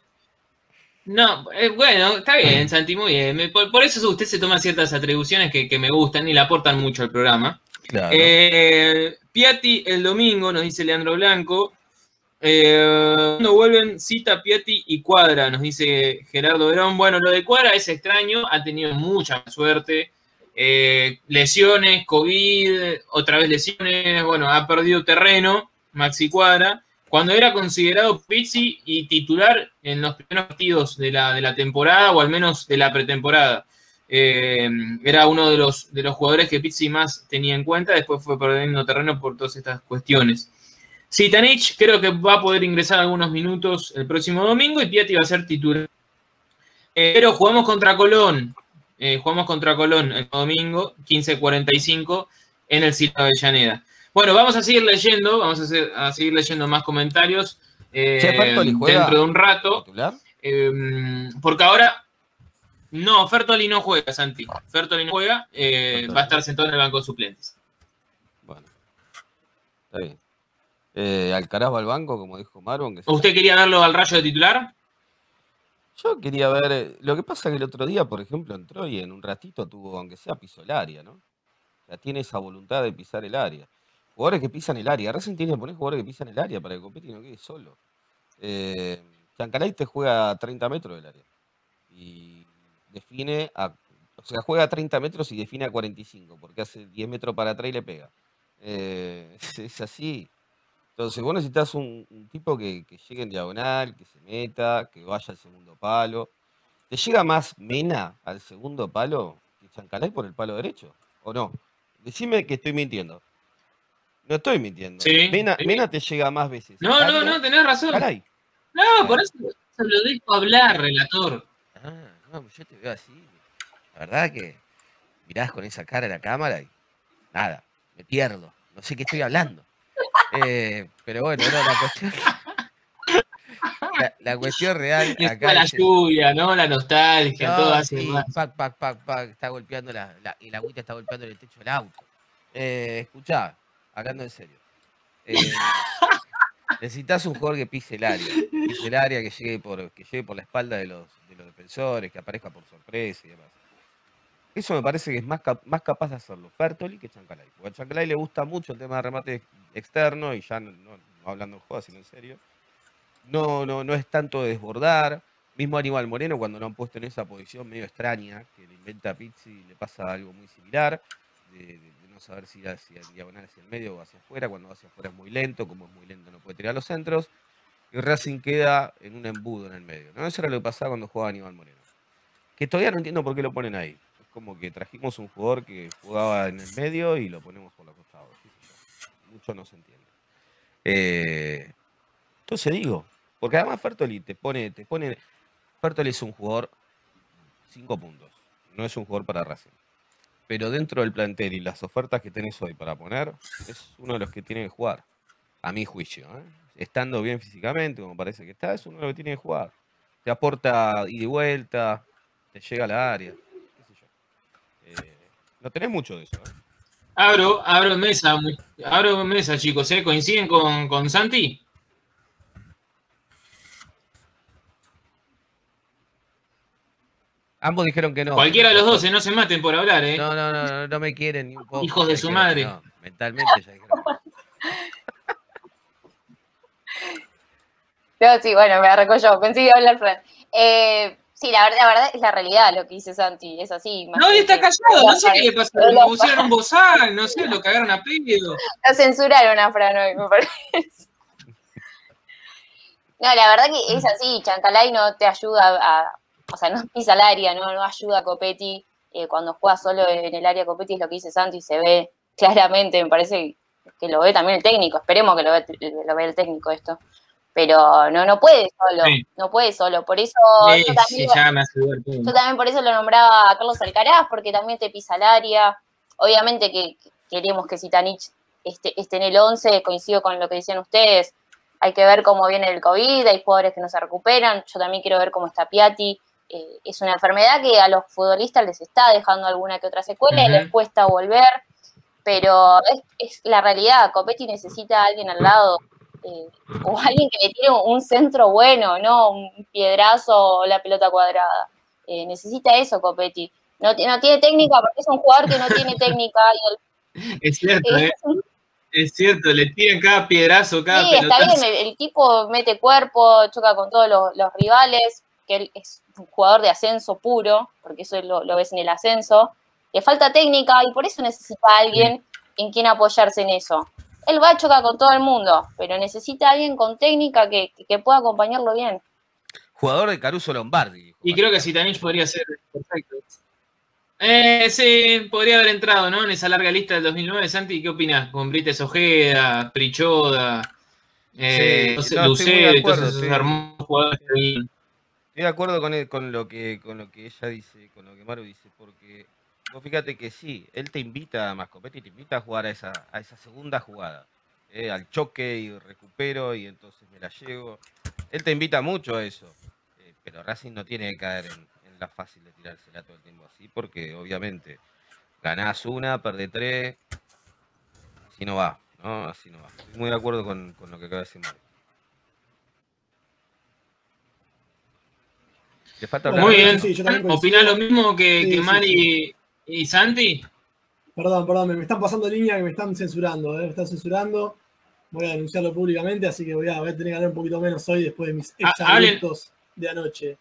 No, eh, bueno, está bien, Santi, muy bien. Por, por eso usted se toma ciertas atribuciones que, que me gustan y le aportan mucho al programa.
Claro.
Eh, Piatti el domingo, nos dice Leandro Blanco. Eh, cuando vuelven, cita Piatti y Cuadra, nos dice Gerardo Verón. Bueno, lo de Cuadra es extraño, ha tenido mucha suerte. Eh, lesiones, COVID, otra vez lesiones, bueno, ha perdido terreno, Maxi Cuadra. Cuando era considerado Pizzi y titular en los primeros partidos de la, de la temporada, o al menos de la pretemporada. Eh, era uno de los, de los jugadores que Pizzi más tenía en cuenta, después fue perdiendo terreno por todas estas cuestiones. Sitanich creo que va a poder ingresar algunos minutos el próximo domingo y Piatti va a ser titular. Eh, pero jugamos contra Colón, eh, jugamos contra Colón el domingo, 15.45, en el Silva Avellaneda. Bueno, vamos a seguir leyendo, vamos a, hacer- a seguir leyendo más comentarios eh,
Che,
dentro de un rato. Eh, porque ahora. No, Fertoli no juega, Santi. Fertoli no juega. eh,
Fertoli.
va a estar sentado en el banco de suplentes.
Bueno. Está bien. Eh, Alcaraz va al banco, como dijo que se-
¿Usted quería verlo al rayo de titular?
Yo quería ver. eh, Lo que pasa es que el otro día, por ejemplo, entró y en un ratito tuvo, aunque sea, pisó el área, ¿no? O sea, tiene esa voluntad de pisar el área. Jugadores que pisan el área. Recién tiene que poner jugadores que pisan el área para que Copetti no quede solo. Eh, te juega a 30 metros del área. Y define a. O sea, juega a 30 metros y define a 45, porque hace 10 metros para atrás y le pega. Eh, es, así. Entonces, vos necesitas un, tipo que, que llegue en diagonal, que se meta, que vaya al segundo palo. ¿Te llega más Mena al segundo palo que Chancalay por el palo derecho? ¿O no? Decime que estoy mintiendo. No estoy mintiendo.
Sí,
Mena,
sí.
Mena te llega más veces.
No, no, no, tenés razón.
Chancalay.
No, por eso se lo dejo hablar, relator.
Ah, no, yo te veo así. La verdad que mirás con esa cara a la cámara y nada, me pierdo. No sé qué estoy hablando. Eh, pero bueno, no, la cuestión. La, la cuestión real acá
la lluvia, ¿no? La nostalgia,
No,
todo hace
sí,
más.
pac, pac, pac, pac, está golpeando la, la, el agüita está golpeando el techo del auto. Eh, escuchá, hablando en serio. Eh, necesitas un jugador que pise el área, pise el área, que llegue por, que llegue por la espalda de los, de los defensores, que aparezca por sorpresa y demás. Eso me parece que es más, más capaz de hacerlo Fertoli que Chancalay. Porque a Chancalay le gusta mucho el tema de remate externo, y ya no, hablando en joda, sino en serio. No, no, no es tanto de desbordar. Mismo Aníbal Moreno, cuando lo han puesto en esa posición medio extraña, que le inventa a Pizzi, le pasa algo muy similar, saber si hacia el diagonal hacia el medio o hacia afuera. Cuando va hacia afuera es muy lento, como es muy lento no puede tirar los centros. Y Racing queda en un embudo en el medio. ¿no? Eso era lo que pasaba cuando jugaba Aníbal Moreno. Que todavía no entiendo por qué lo ponen ahí. Es como que trajimos un jugador que jugaba en el medio y lo ponemos por los costados. Mucho no se entiende. Eh, entonces digo, porque además Fertoli te pone, te pone. Fertoli es un jugador cinco puntos. No es un jugador para Racing. Pero dentro del plantel y las ofertas que tenés hoy para poner, es uno de los que tiene que jugar. A mi juicio. ¿eh? Estando bien físicamente, como parece que está, es uno de los que tiene que jugar. Te aporta ida y vuelta, te llega a la área. qué sé yo. Eh, no tenés mucho de eso. ¿eh?
Abro, abro mesa, abro mesa, chicos. ¿Coinciden con, con Santi?
Ambos dijeron que no.
Cualquiera de los dos, ¿eh? No se maten por hablar, ¿eh?
No, no, no, no, no me quieren ni un poco.
Hijos de su madre.
no. Mentalmente ya dijeron. no.
Sí, bueno, me arrancó yo. Pensé que iba a hablar Fran. Eh, sí, la verdad, la verdad es la realidad lo que dice Santi. Es así. más
No, él está callado, no sé qué le pasó.
Lo-
Lo pusieron bozal, no sé, lo cagaron a pedo.
Lo censuraron a Fran hoy, me parece. No, la verdad que es así. Chancalay no te ayuda a. O sea, no pisa el área, no, no ayuda a Copetti. Eh, cuando juega solo en el área Copetti es lo que dice Santi y se ve claramente. Me parece que lo ve también el técnico. Esperemos que lo, ve, lo vea el técnico esto. Pero no, no puede solo.
Sí.
No puede solo. Por eso
Sí,
yo también. Yo también por eso lo nombraba a Carlos Alcaraz, porque también te pisa el área. Obviamente que que queremos que Sitanich esté, esté en el 11, coincido con lo que decían ustedes. Hay que ver cómo viene el COVID, hay jugadores que no se recuperan. Yo también quiero ver cómo está Piatti. Eh, es una enfermedad que a los futbolistas les está dejando alguna que otra secuela y
Ujú.
les cuesta volver. Pero es, es la realidad. Copetti necesita a alguien al lado eh, o alguien que le tire un centro bueno, no un piedrazo o la pelota cuadrada. Eh, necesita eso Copetti. No, no tiene técnica porque es un jugador que no tiene técnica. y el-
Es cierto,
es
eh, es cierto, le tiran cada piedrazo, cada
Sí, está
pelotazo.
bien, el, el tipo mete cuerpo, choca con todos los, los rivales, que él es un jugador de ascenso puro, porque eso lo, lo ves en el ascenso. Le falta técnica y por eso necesita a alguien en quien apoyarse en eso. Él va a chocar con todo el mundo, pero necesita a alguien con técnica que, que pueda acompañarlo bien.
Jugador de Caruso Lombardi.
Y creo que. Sitanich podría ser perfecto. Eh, sí, podría haber entrado, ¿no? En esa larga lista del 2009. Santi, ¿qué opinas? Con Brites Ojeda, Prichoda, eh,
Sí,
no Lucero y todos esos hermosos jugadores que vienen.
Estoy de acuerdo con, él- con, lo que, con lo que ella dice, con lo que Maru dice, porque vos fíjate que sí, él te invita a Mascopetti, te invita a jugar a esa, a esa segunda jugada, eh, al choque y recupero y entonces me la llevo. Él te invita mucho a eso, eh, pero Racing no tiene que caer en, en la fácil de tirársela todo el tiempo así, porque obviamente ganás una, perdés tres, así no va, ¿no? Así no va. Estoy muy de acuerdo con, con lo que acaba de decir Maru. Le falta
Bueno,
Muy bien.
sí, yo también coincido.
¿Opinás lo mismo que,
Sí,
que
sí,
Mari y Santi?
Perdón, perdón, me, me están pasando línea que me están censurando, ¿eh? me están censurando. Voy a denunciarlo públicamente, así que voy a, voy a tener que hablar un poquito menos hoy después de mis
Ah,
exabruptos de anoche.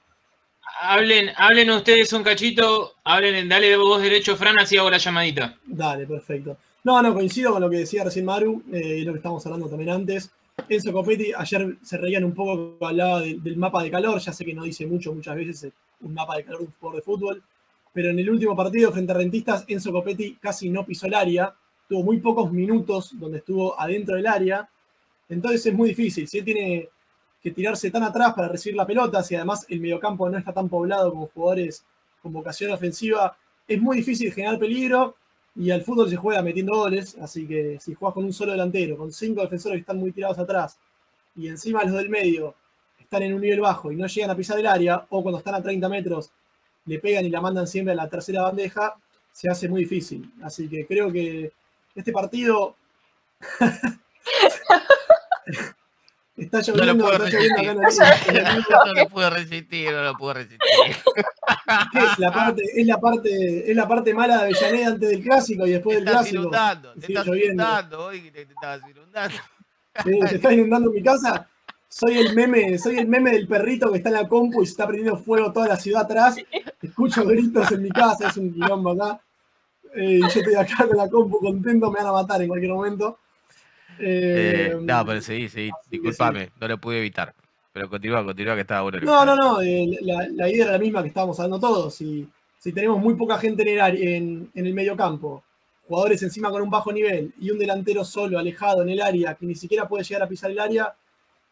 Hablen, hablen ustedes un cachito, hablen, dale vos derecho, Fran, así hago la llamadita.
Dale, perfecto. No, no, coincido con lo que decía recién Maru eh, y lo que estábamos hablando también antes. Enzo Copetti, ayer se reían un poco, hablaba de- del mapa de calor, ya sé que no dice mucho muchas veces un mapa de calor de un jugador de fútbol, pero en el último partido frente a Rentistas, Enzo Copetti casi no pisó el área, tuvo muy pocos minutos donde estuvo adentro del área, entonces es muy difícil, si él tiene que tirarse tan atrás para recibir la pelota, si además el mediocampo no está tan poblado con jugadores con vocación ofensiva, es muy difícil generar peligro y al fútbol se juega metiendo goles, así que si juegas con un solo delantero, con cinco defensores que están muy tirados atrás, y encima los del medio están en un nivel bajo y no llegan a pisar el área, o cuando están a 30 metros le pegan y la mandan siempre a la tercera bandeja, se hace muy difícil. Así que creo que este partido está
No
lloviendo,
lo puedo
está lloviendo acá
No lo pude resistir, no lo pude resistir.
es la parte, es la parte, es la parte mala de Avellaneda antes del clásico y después
Te
del clásico.
inundando, te estás
lloviendo.
inundando, hoy te, te estabas inundando.
Sí, se está inundando mi casa. Soy el meme, soy el meme del perrito que está en la compu y se está prendiendo fuego toda la ciudad atrás. Escucho gritos en mi casa, es un quilombo acá. Eh, y yo estoy acá con la compu contento, me van a matar en cualquier momento.
Eh,
Eh,
no, pero sí, sí,
así que
disculpame, no lo pude evitar. Pero continúa, continúa que estaba bueno.
No, no, no, eh, la, la idea era la misma que estábamos hablando todos. Si, si tenemos muy poca gente en el, área- en, en el medio campo, jugadores encima con un bajo nivel y un delantero solo, alejado en el área, que ni siquiera puede llegar a pisar el área,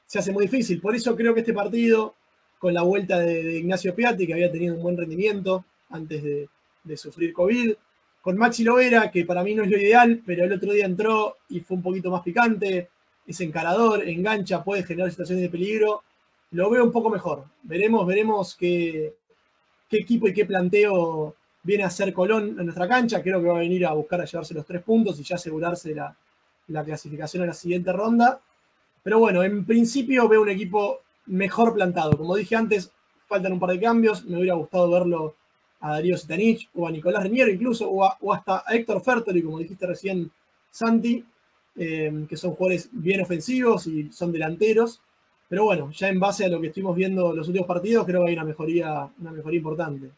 se hace muy difícil. Por eso creo que este partido, con la vuelta de, de Ignacio Piatti, que había tenido un buen rendimiento antes de, de sufrir COVID, con Maxi Lovera, que para mí no es lo ideal, pero el otro día entró y fue un poquito más picante, es encarador, engancha, puede generar situaciones de peligro lo veo un poco mejor. Veremos, veremos qué, equipo y qué planteo viene a hacer Colón en nuestra cancha. Creo que va a venir a buscar a llevarse los tres puntos y ya asegurarse la clasificación a la siguiente ronda. Pero bueno, en principio veo un equipo mejor plantado. Como dije antes, faltan un par de cambios. Me hubiera gustado verlo a Darío Sitanich o a Nicolás Reñero incluso, o, a- o hasta a Héctor Fertoli, como dijiste recién, Santi, eh, que son jugadores bien ofensivos y son delanteros. Pero bueno, ya en base a lo que estuvimos viendo los últimos partidos, creo que hay una mejoría, una mejoría importante.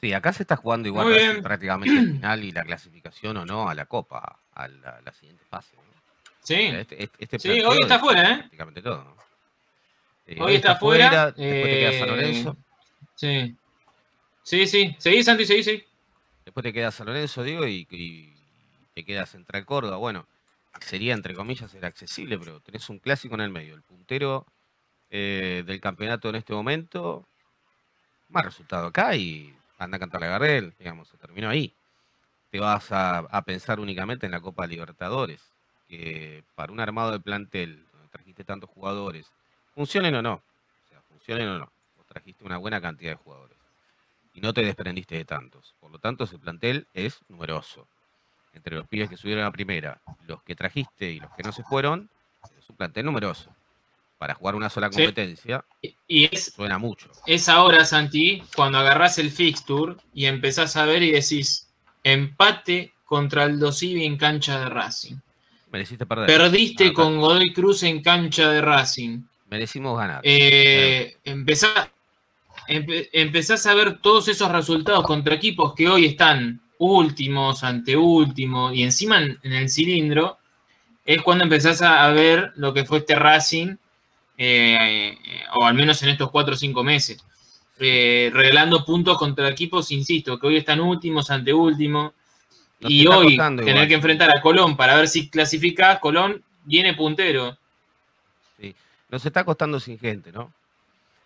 Sí, acá se está jugando igual casi prácticamente el final y la clasificación o no a la Copa, a la, la siguiente fase. ¿no?
Sí,
Este, este- este
Sí, hoy está
es
fuera, ¿eh?
Prácticamente todo. ¿no? Eh,
Hoy está fuera,
después te queda San
eh,
Lorenzo,
sí. Sí, sí. Seguí, Santi, seguí, seguí.
después te queda San Lorenzo, digo, y, te queda Central Córdoba. Bueno, sería entre comillas el accesible, pero tenés un clásico en el medio. El puntero eh, del campeonato en este momento, más resultado acá y anda a cantar la Gardel, digamos, se terminó ahí. Te vas a, a pensar únicamente en la Copa Libertadores, que para un armado de plantel, donde trajiste tantos jugadores, funcionen o no, o sea, funcionen o no, vos trajiste una buena cantidad de jugadores y no te desprendiste de tantos. Por lo tanto, ese plantel es numeroso. Entre los pibes que subieron a primera, los que trajiste y los que no se fueron, un plantel numeroso. Para jugar una sola
Sí.
competencia,
Y es,
suena mucho.
es ahora, Santi, cuando agarrás el fixture y empezás a ver y decís empate contra el Dosivi en cancha de Racing.
Mereciste perder.
Perdiste con Godoy Cruz en cancha de Racing.
Merecimos ganar.
Eh, empezá- empe- empezás a ver todos esos resultados contra equipos que hoy están últimos, anteúltimos y encima en, en el cilindro, es cuando empezás a, a ver lo que fue este Racing, eh, eh, o al menos en estos cuatro o cinco meses, eh, regalando puntos contra equipos, insisto, que hoy están últimos, anteúltimos,
Nos
y hoy tener
igual.
que enfrentar a Colón para ver si clasificás, Colón viene puntero.
Nos está costando sin gente, ¿no?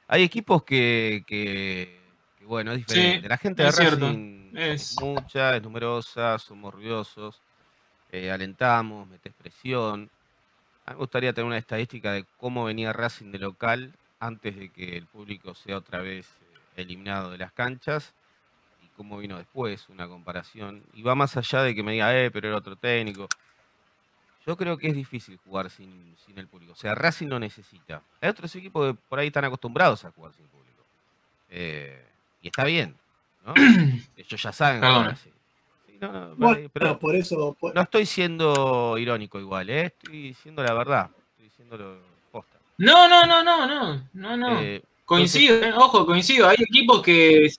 Hay equipos que, que- que, bueno, es diferente. La gente de
es cierto.
Racing
Es-
es mucha, es numerosa, somos ruidosos, eh, alentamos, metes presión. A mí me gustaría tener una estadística de cómo venía Racing de local antes de que el público sea otra vez eh, eliminado de las canchas y cómo vino después, una comparación. Y va más allá de que me diga, eh, pero era otro técnico. Yo creo que es difícil jugar sin, sin el público. O sea, Racing no necesita. Hay otros equipos que por ahí están acostumbrados a jugar sin público. Eh, y está bien, ¿no? Ellos ya saben
Perdón.
jugar así. Sí, no, no,
Bueno,
pero
por eso, por-
no estoy siendo irónico igual, ¿eh? Estoy diciendo la verdad. Estoy diciendo lo posta.
No, no, no, no, no, no, no.
Eh,
Coincido, eh, ojo, coincido. Hay equipos que,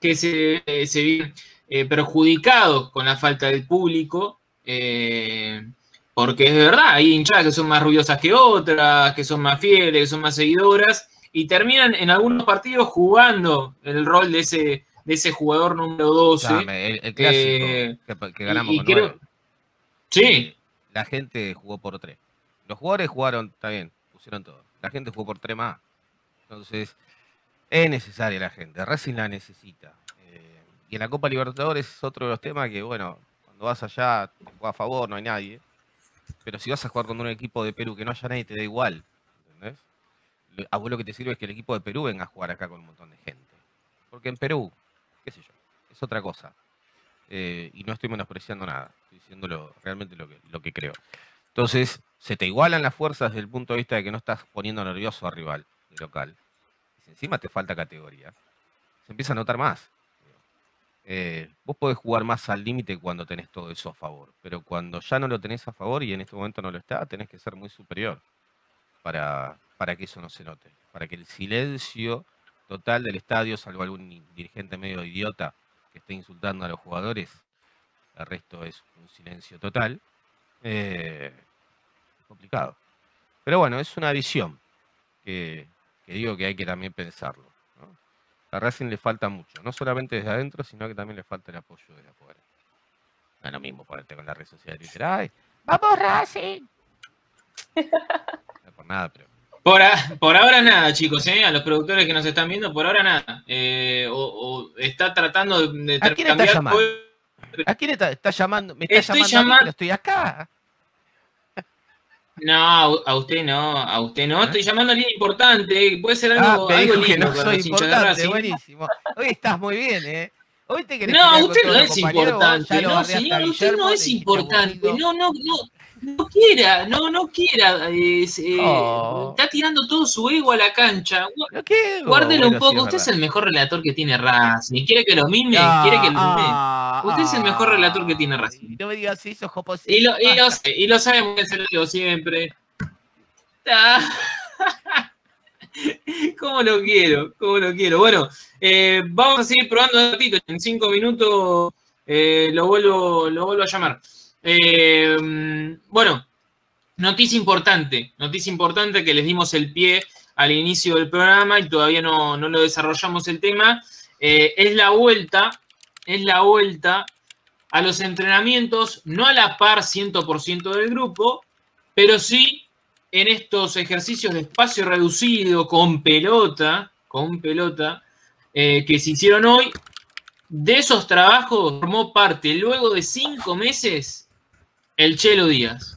que se, eh, se ven eh, perjudicados con la falta del público, eh, porque es verdad, hay hinchadas que son más ruidosas que otras, que son más fieles, que son más seguidoras, y terminan en algunos partidos jugando el rol de ese, de ese jugador número 12.
Dame, el, el clásico
Eh,
que, ganamos
y
con
creo-. Sí,
La gente jugó por tres. Los jugadores jugaron, está bien, pusieron todo. La gente jugó por tres más. Entonces, es necesaria la gente. Racing la necesita. Eh, y en la Copa Libertadores es otro de los temas que, bueno, cuando vas allá, a favor, no hay nadie. Pero si vas a jugar con un equipo de Perú que no haya nadie, te da igual. ¿Entendés? A vos lo que te sirve es que el equipo de Perú venga a jugar acá con un montón de gente. Porque en Perú, qué sé yo, es otra cosa. Eh, y no estoy menospreciando nada, estoy diciendo realmente lo que, lo que creo. Entonces, se te igualan las fuerzas desde el punto de vista de que no estás poniendo nervioso al rival de local. Y si encima te falta categoría, se empieza a notar más. Eh, vos podés jugar más al límite cuando tenés todo eso a favor, pero cuando ya no lo tenés a favor y en este momento no lo está, tenés que ser muy superior para, para que eso no se note, para que el silencio total del estadio, salvo algún dirigente medio idiota que esté insultando a los jugadores, el resto es un silencio total, eh, complicado. Pero bueno, es una visión que digo que hay que también pensarlo. A Racing le falta mucho, no solamente desde adentro, sino que también le falta el apoyo desde afuera. No es lo mismo ponerte con la red social y decir, ¡ay! ¡Vamos Racing! No por nada, pero
Por, a- por ahora nada, chicos, ¿eh? a los productores que nos están viendo, por ahora nada. Eh, o, o está tratando de, de
¿A quién está
cambiar
llamando? ¿A quién está, está llamando? Me está
Estoy
llamando pero estoy acá.
No, a usted no, a usted no. Estoy llamando a alguien importante. Puede ser algo,
¿Eh? Ah,
algo
dijo que
lindo
no soy importante, buenísimo. Hoy estás muy bien, ¿eh? Hoy te querés
No, usted no es importante. No, señor, usted no es importante. No, no, no. No quiera, no, no quiera. eh,
Oh.
Está tirando todo su ego a la cancha. Guárdelo un
sí,
poco. Usted es el mejor relator que tiene Racing. ¿Quiere que lo mime?
Ah,
¿Quiere que lo mime?
ah,
Usted es el mejor relator que tiene Racing.
No me digas eso, Joposito.
Y lo, y lo, y lo sabemos que se lo digo siempre. Ah. ¿Cómo lo quiero? ¿Cómo lo quiero? Bueno, eh, vamos a seguir probando un ratito. En cinco minutos eh, lo, vuelvo, lo vuelvo a llamar. Eh, bueno, noticia importante. Noticia importante que les dimos el pie al inicio del programa y todavía no, no lo desarrollamos el tema. Eh, es la vuelta, es la vuelta a los entrenamientos, no a la par 100% del grupo, pero sí en estos ejercicios de espacio reducido con pelota, con pelota, eh, que se hicieron hoy. De esos trabajos formó parte, luego de cinco meses, el Chelo Díaz.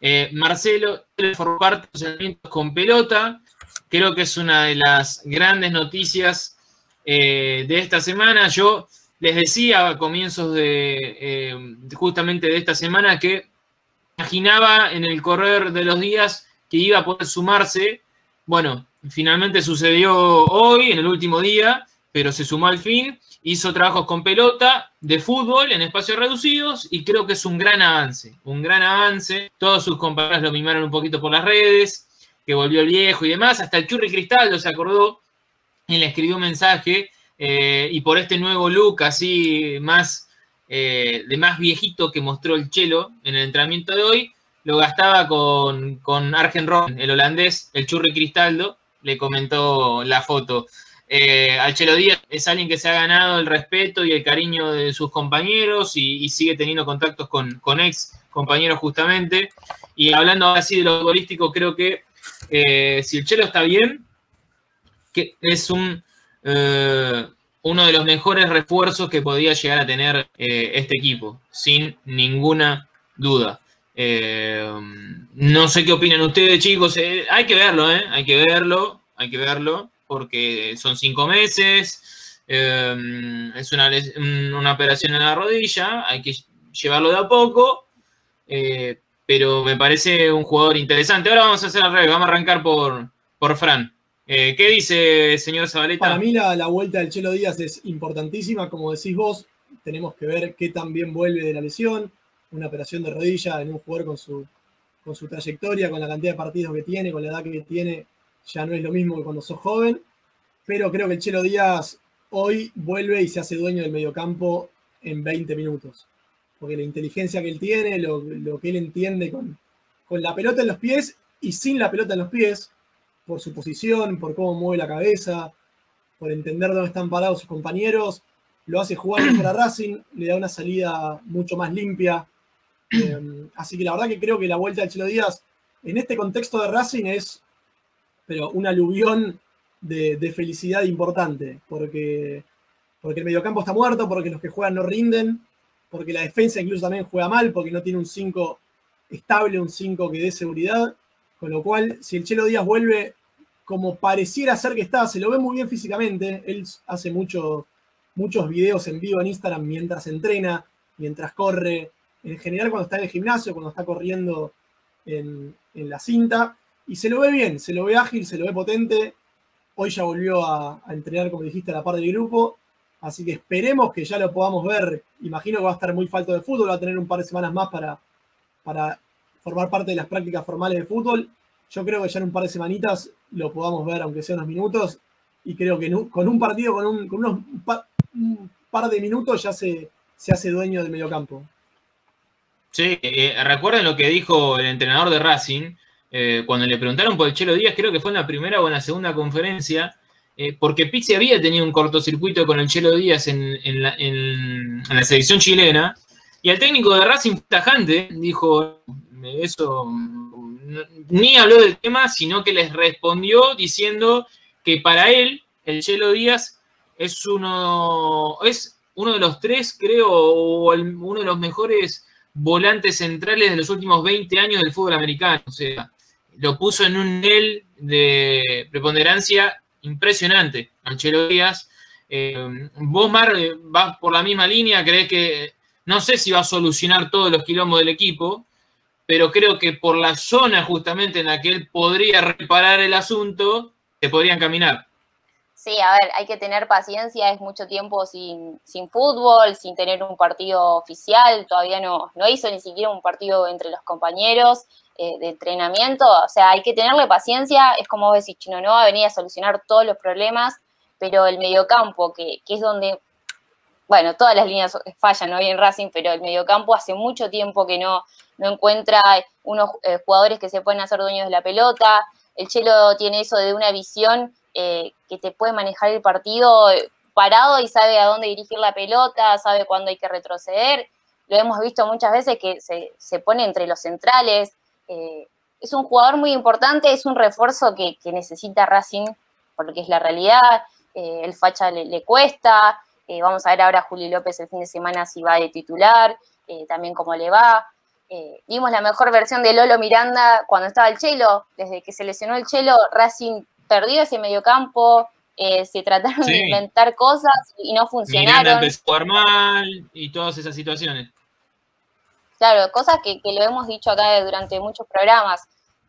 Eh, Marcelo formó parte de los entrenamientos con pelota. Creo que es una de las grandes noticias eh, de esta semana. Yo les decía a comienzos de eh, justamente de esta semana que imaginaba en el correr de los días que iba a poder sumarse. Bueno, finalmente sucedió hoy, en el último día, pero se sumó al fin. Hizo trabajos con pelota de fútbol en espacios reducidos y creo que es un gran avance, un gran avance. Todos sus compañeros lo mimaron un poquito por las redes, que volvió el viejo y demás. Hasta el Churri Cristaldo se acordó y le escribió un mensaje eh, y por este nuevo look así más eh, de más viejito que mostró el Chelo en el entrenamiento de hoy, lo gastaba con, con Argen Ron, el holandés, el Churri Cristaldo, le comentó la foto. Eh, al Chelo Díaz es alguien que se ha ganado el respeto y el cariño de sus compañeros y, sigue teniendo contactos con, ex compañeros justamente. Y hablando así de lo futbolístico, creo que eh, si el Chelo está bien, que es un, eh, uno de los mejores refuerzos que podía llegar a tener eh, este equipo, sin ninguna duda. No sé qué opinan ustedes, chicos. Hay que verlo. Hay que verlo, hay que verlo, porque son cinco meses. eh, es una, una operación en la rodilla, hay que llevarlo de a poco. eh, pero me parece un jugador interesante. Ahora vamos a hacer al revés, vamos a arrancar por, por Fran. Eh, ¿Qué dice, señor Zabaleta?
Para mí la, la vuelta del Chelo Díaz es importantísima, como decís vos, tenemos que ver qué tan bien vuelve de la lesión, una operación de rodilla en un jugador con su, con su trayectoria, con la cantidad de partidos que tiene, con la edad que tiene, ya no es lo mismo que cuando sos joven, pero creo que el Chelo Díaz hoy vuelve y se hace dueño del mediocampo en 20 minutos, porque la inteligencia que él tiene, lo, que él entiende con, la pelota en los pies y sin la pelota en los pies, por su posición, por cómo mueve la cabeza, por entender dónde están parados sus compañeros, lo hace jugar mejor a Racing, le da una salida mucho más limpia. Eh, así que la verdad que creo que la vuelta del Chelo Díaz en este contexto de Racing es pero un aluvión de, de felicidad importante, porque, porque el mediocampo está muerto, porque los que juegan no rinden, porque la defensa incluso también juega mal, porque no tiene un 5 estable, un 5 que dé seguridad. Con lo cual, si el Chelo Díaz vuelve como pareciera ser que está, se lo ve muy bien físicamente. Él hace mucho, muchos videos en vivo en Instagram mientras entrena, mientras corre, en general cuando está en el gimnasio, cuando está corriendo en, en la cinta. Y se lo ve bien, se lo ve ágil, se lo ve potente. Hoy ya volvió a, entrenar, como dijiste, a la par del grupo. Así que esperemos que ya lo podamos ver. Imagino que va a estar muy falto de fútbol, va a tener un par de semanas más para, para formar parte de las prácticas formales de fútbol. Yo creo que ya en un par de semanitas lo podamos ver, aunque sea unos minutos. Y creo que con un partido, con, un- con unos pa- un par de minutos, ya se, se hace dueño del mediocampo.
Sí, eh, recuerden lo que dijo el entrenador de Racing eh, cuando le preguntaron por el Chelo Díaz, creo que fue en la primera o en la segunda conferencia, eh, porque Pizzi había tenido un cortocircuito con el Chelo Díaz en, la, en- la selección chilena, y el técnico de Racing tajante, dijo eso, mm, ni habló del tema, sino que les respondió diciendo que para él el Chelo Díaz es uno, es uno de los tres, creo, o uno de los mejores volantes centrales de los últimos 20 años del fútbol americano. O sea, lo puso en un nivel de preponderancia impresionante, Anchelo Díaz. Eh, vos, Mar, eh, vas por la misma línea, crees que no sé si va a solucionar todos los quilombos del equipo, pero creo que por la zona justamente en la que él podría reparar el asunto, se podrían caminar.
Sí, a ver, hay que tener paciencia, es mucho tiempo sin, sin fútbol, sin tener un partido oficial, todavía no, no hizo ni siquiera un partido entre los compañeros eh, de entrenamiento, o sea, hay que tenerle paciencia, es como vos decís, Chino no va a venir a solucionar todos los problemas, pero el mediocampo, que, que es donde, bueno, todas las líneas fallan hoy en Racing, pero el mediocampo hace mucho tiempo que no, no encuentra unos eh, jugadores que se pueden hacer dueños de la pelota, el Chelo tiene eso de una visión eh, que te puede manejar el partido eh, parado y sabe a dónde dirigir la pelota, sabe cuándo hay que retroceder. Lo hemos visto muchas veces que se, se pone entre los centrales. Eh, es un jugador muy importante, es un refuerzo que, que necesita Racing, porque es la realidad. El facha le, le cuesta. Vamos a ver ahora a Juli López el fin de semana si va de titular, también cómo le va. Vimos la mejor versión de Lolo Miranda cuando estaba el Chelo. Desde que se lesionó el Chelo, Racing perdió ese mediocampo, eh, se trataron
Sí.
de inventar cosas y no
Miranda
funcionaron.
empezó a jugar mal y todas esas situaciones.
Claro, cosas que, que lo hemos dicho acá durante muchos programas.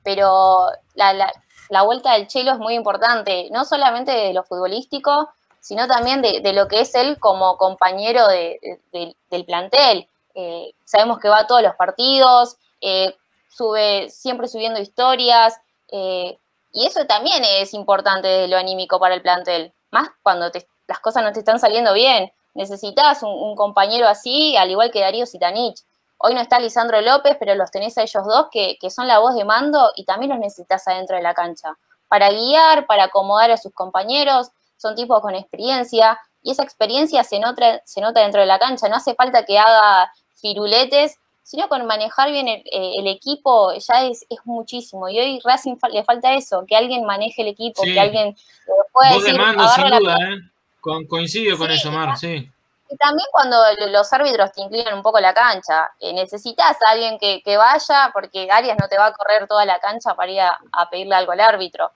pero la, la- la vuelta del Chelo es muy importante, no solamente de lo futbolístico, sino también de, de lo que es él como compañero de- de- del- del plantel. Eh, sabemos que va a todos los partidos, eh, sube, siempre subiendo historias, eh, y eso también es importante de lo anímico para el plantel, más cuando te- las cosas no te están saliendo bien. Necesitas un, compañero así, al igual que Darío Sitanich. Hoy no está Lisandro López, pero los tenés a ellos dos que, que son la voz de mando y también los necesitas adentro de la cancha. Para guiar, para acomodar a sus compañeros, son tipos con experiencia y esa experiencia se nota, se nota dentro de la cancha. No hace falta que haga firuletes, sino con manejar bien el, eh, el equipo ya es, es muchísimo. Y hoy Racing fa- le falta eso, que alguien maneje el equipo,
Sí.
que alguien eh, pueda
Vos de
decir,
mando, sin
la
duda, ¿eh? Con- coincido con
Sí,
eso, Mar, sí.
y también cuando lo- los árbitros te inclinan un poco la cancha, eh, necesitas a alguien que, que vaya, porque Arias no te va a correr toda la cancha para ir a, a pedirle algo al árbitro.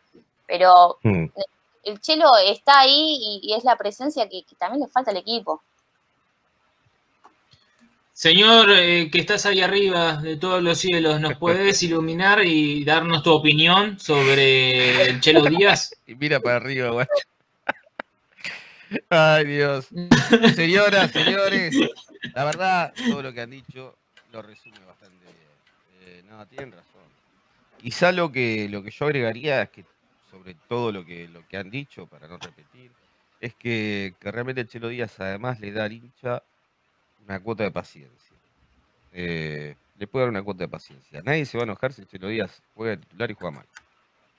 Pero
Mm.
el Chelo está ahí y, y es la presencia que, que también le falta al equipo.
Señor, eh, que estás ahí arriba de todos los cielos, ¿nos puedes iluminar y darnos tu opinión sobre el Chelo Díaz?
Y mira para arriba, guacho. Ay, Dios. Señoras, señores, la verdad, todo lo que han dicho lo resume bastante bien. Eh, no, tienen razón. Quizá lo que, lo que yo agregaría es que, sobre todo lo que, lo que han dicho, para no repetir, es que, que realmente el Chelo Díaz además le da al hincha una cuota de paciencia. Eh, le puede dar una cuota de paciencia. Nadie se va a enojar si el Chelo Díaz juega de titular y juega mal.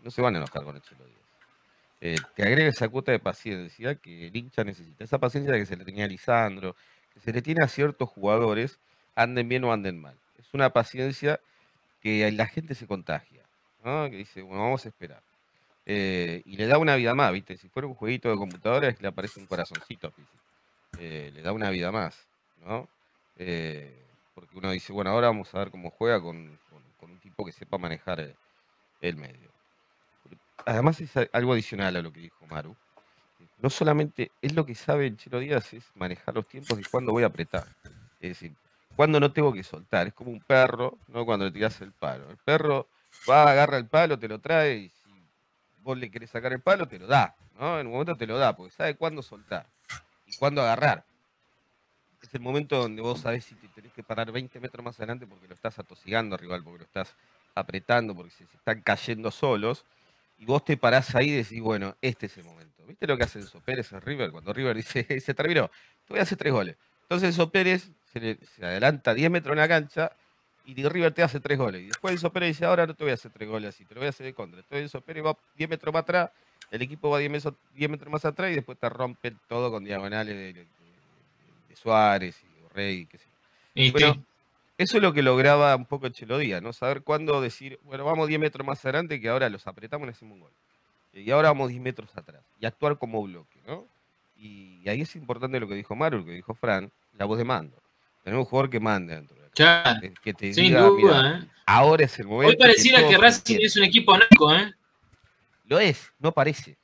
No se van a enojar con el Chelo Díaz. Eh, te agrega esa cuota de paciencia que el hincha necesita. Esa paciencia que se le tenía a Lisandro, que se le tiene a ciertos jugadores, anden bien o anden mal. Es una paciencia que la gente se contagia. Que dice, bueno, vamos a esperar. Eh, y le da una vida más, ¿viste? Si fuera un jueguito de computadora, le aparece un corazoncito. Eh, le da una vida más, Eh, porque uno dice, bueno, ahora vamos a ver cómo juega con, un tipo que sepa manejar el, el medio. Además es algo adicional a lo que dijo Maru. No solamente es lo que sabe el Chelo Díaz, es manejar los tiempos de cuándo voy a apretar. Es decir, cuándo no tengo que soltar. Es como un perro, ¿no? Cuando le tiras el palo. El perro va, agarra el palo, te lo trae y si vos le querés sacar el palo, te lo da, ¿no? En un momento te lo da, porque sabe cuándo soltar y cuándo agarrar. Es el momento donde vos sabés si te tenés que parar 20 metros más adelante porque lo estás atosigando al rival, porque lo estás apretando, porque se, están cayendo solos. Y vos te parás ahí y decís, bueno, este es el momento. ¿Viste lo que hace Enzo Pérez en River? Cuando River dice, se terminó, te voy a hacer tres goles. Entonces Enzo Pérez se adelanta 10 metros en la cancha y River te hace tres goles. Y después Enzo Pérez dice, ahora no te voy a hacer tres goles así, te lo voy a hacer de contra. Entonces Enzo Pérez va 10 metros más atrás, el equipo va 10 metros, 10 metros más atrás y después te rompe todo con diagonales de, de- Suárez y Rey, qué sé yo.
Y
Bueno,
sí.
eso es lo que lograba un poco el Chelo Díaz, ¿no? Saber cuándo decir, bueno, vamos 10 metros más adelante que ahora los apretamos y hacemos un gol. Y ahora vamos 10 metros atrás. Y actuar como bloque, ¿no? Y ahí es importante lo que dijo Maru, lo que dijo Fran, la voz de mando. Tenemos un jugador que mande dentro de la cancha,
Claro,
que- te
sin
diga, "Mira,
duda, ¿eh?
ahora es el momento.
Hoy pareciera que Racing
entiendan".
es un equipo naco, ¿eh?
Lo es, no parece.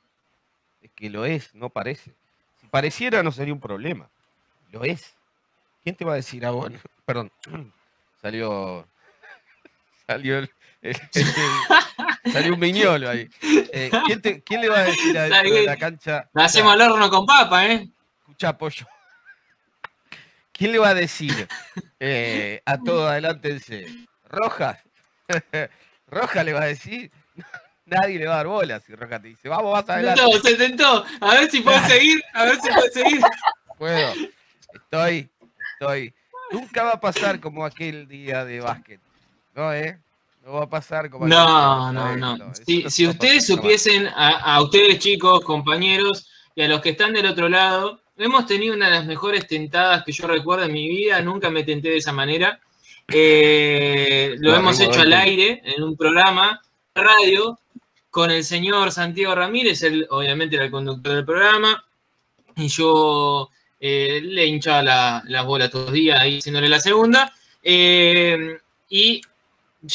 Es que lo es, no parece. Si pareciera no sería un problema. Lo es. ¿Quién te va a decir a vos? Perdón, salió. Salió el, el- el- salió un viñolo ahí. Eh, ¿quién, te- quién le va a decir de la cancha?
La hacemos al horno con papa, ¿eh?
Escucha, pollo. ¿Quién le va a decir eh, a todo adelántense? ¿Rojas? ¿Rojas le va a decir? Nadie le va a dar bola si Rojas te dice, vamos, vas adelante.
Tentó, se tentó. A ver si puedo seguir, a ver si puedo seguir.
Puedo. Estoy, estoy. Nunca va a pasar como aquel día de básquet. ¿No, eh? No va a pasar como aquel
No,
día,
no, no.
eso
Si,
no
si ustedes supiesen, a, a ustedes chicos, compañeros, y a los que están del otro lado, hemos tenido una de las mejores tentadas que yo recuerdo en mi vida, nunca me tenté de esa manera. Eh, lo
No,
hemos hecho al aire en un programa radio con el señor Santiago Ramírez, él obviamente era el conductor del programa, y yo eh, le hinchaba la- las bolas todos los días ahí haciéndole la segunda. Eh, y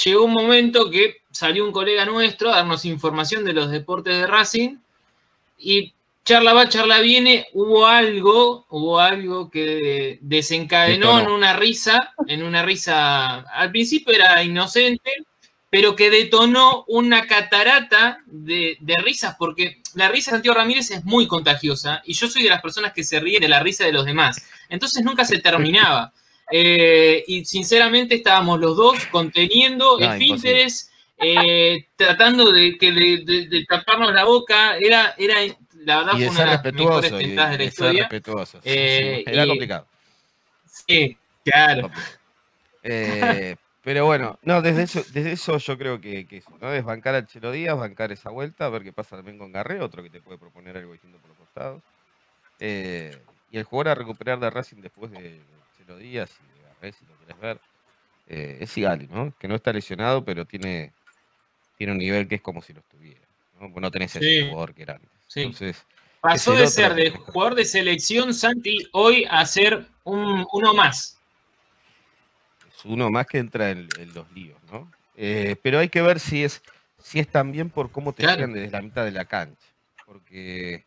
llegó un momento que salió un colega nuestro a darnos información de los deportes de Racing. Y charla va, charla viene, hubo algo, hubo algo que desencadenó en una risa, en una risa, al principio era inocente, pero que detonó una catarata de, de risas, porque la risa de Santiago Ramírez es muy contagiosa y yo soy de las personas que se ríen de la risa de los demás. Entonces nunca se terminaba. Eh, y sinceramente estábamos los dos conteniendo
No,
esfínteres, eh, tratando de, que de, de- de taparnos la boca. Era, era la verdad,
Y
fue una
ser
de las mejores
respetuoso. Y
tentadas de la historia. Eh,
sí, Era
y-
complicado.
Sí, claro.
Eh, pero bueno, no, desde eso, desde eso yo creo que, que eso, ¿no? Es bancar al Chelo Díaz, bancar esa vuelta, a ver qué pasa también con Garré, otro que te puede proponer algo distinto por los costados. Eh, y el jugador a recuperar de Racing después de, Chelo Díaz y de Garré, si lo quieres ver, eh, es Sigali, ¿no? Que no está lesionado, pero tiene, tiene un nivel que es como si lo estuviera. ¿no? No tenés ese
Sí.
jugador que era antes.
Sí.
Entonces,
Pasó de ser de jugador de selección, Santi, hoy a ser un, uno más.
Uno más que entra en, en los líos, ¿no? Eh, pero hay que ver si es, si es también por cómo te
Claro.
llegan desde la mitad de la cancha. Porque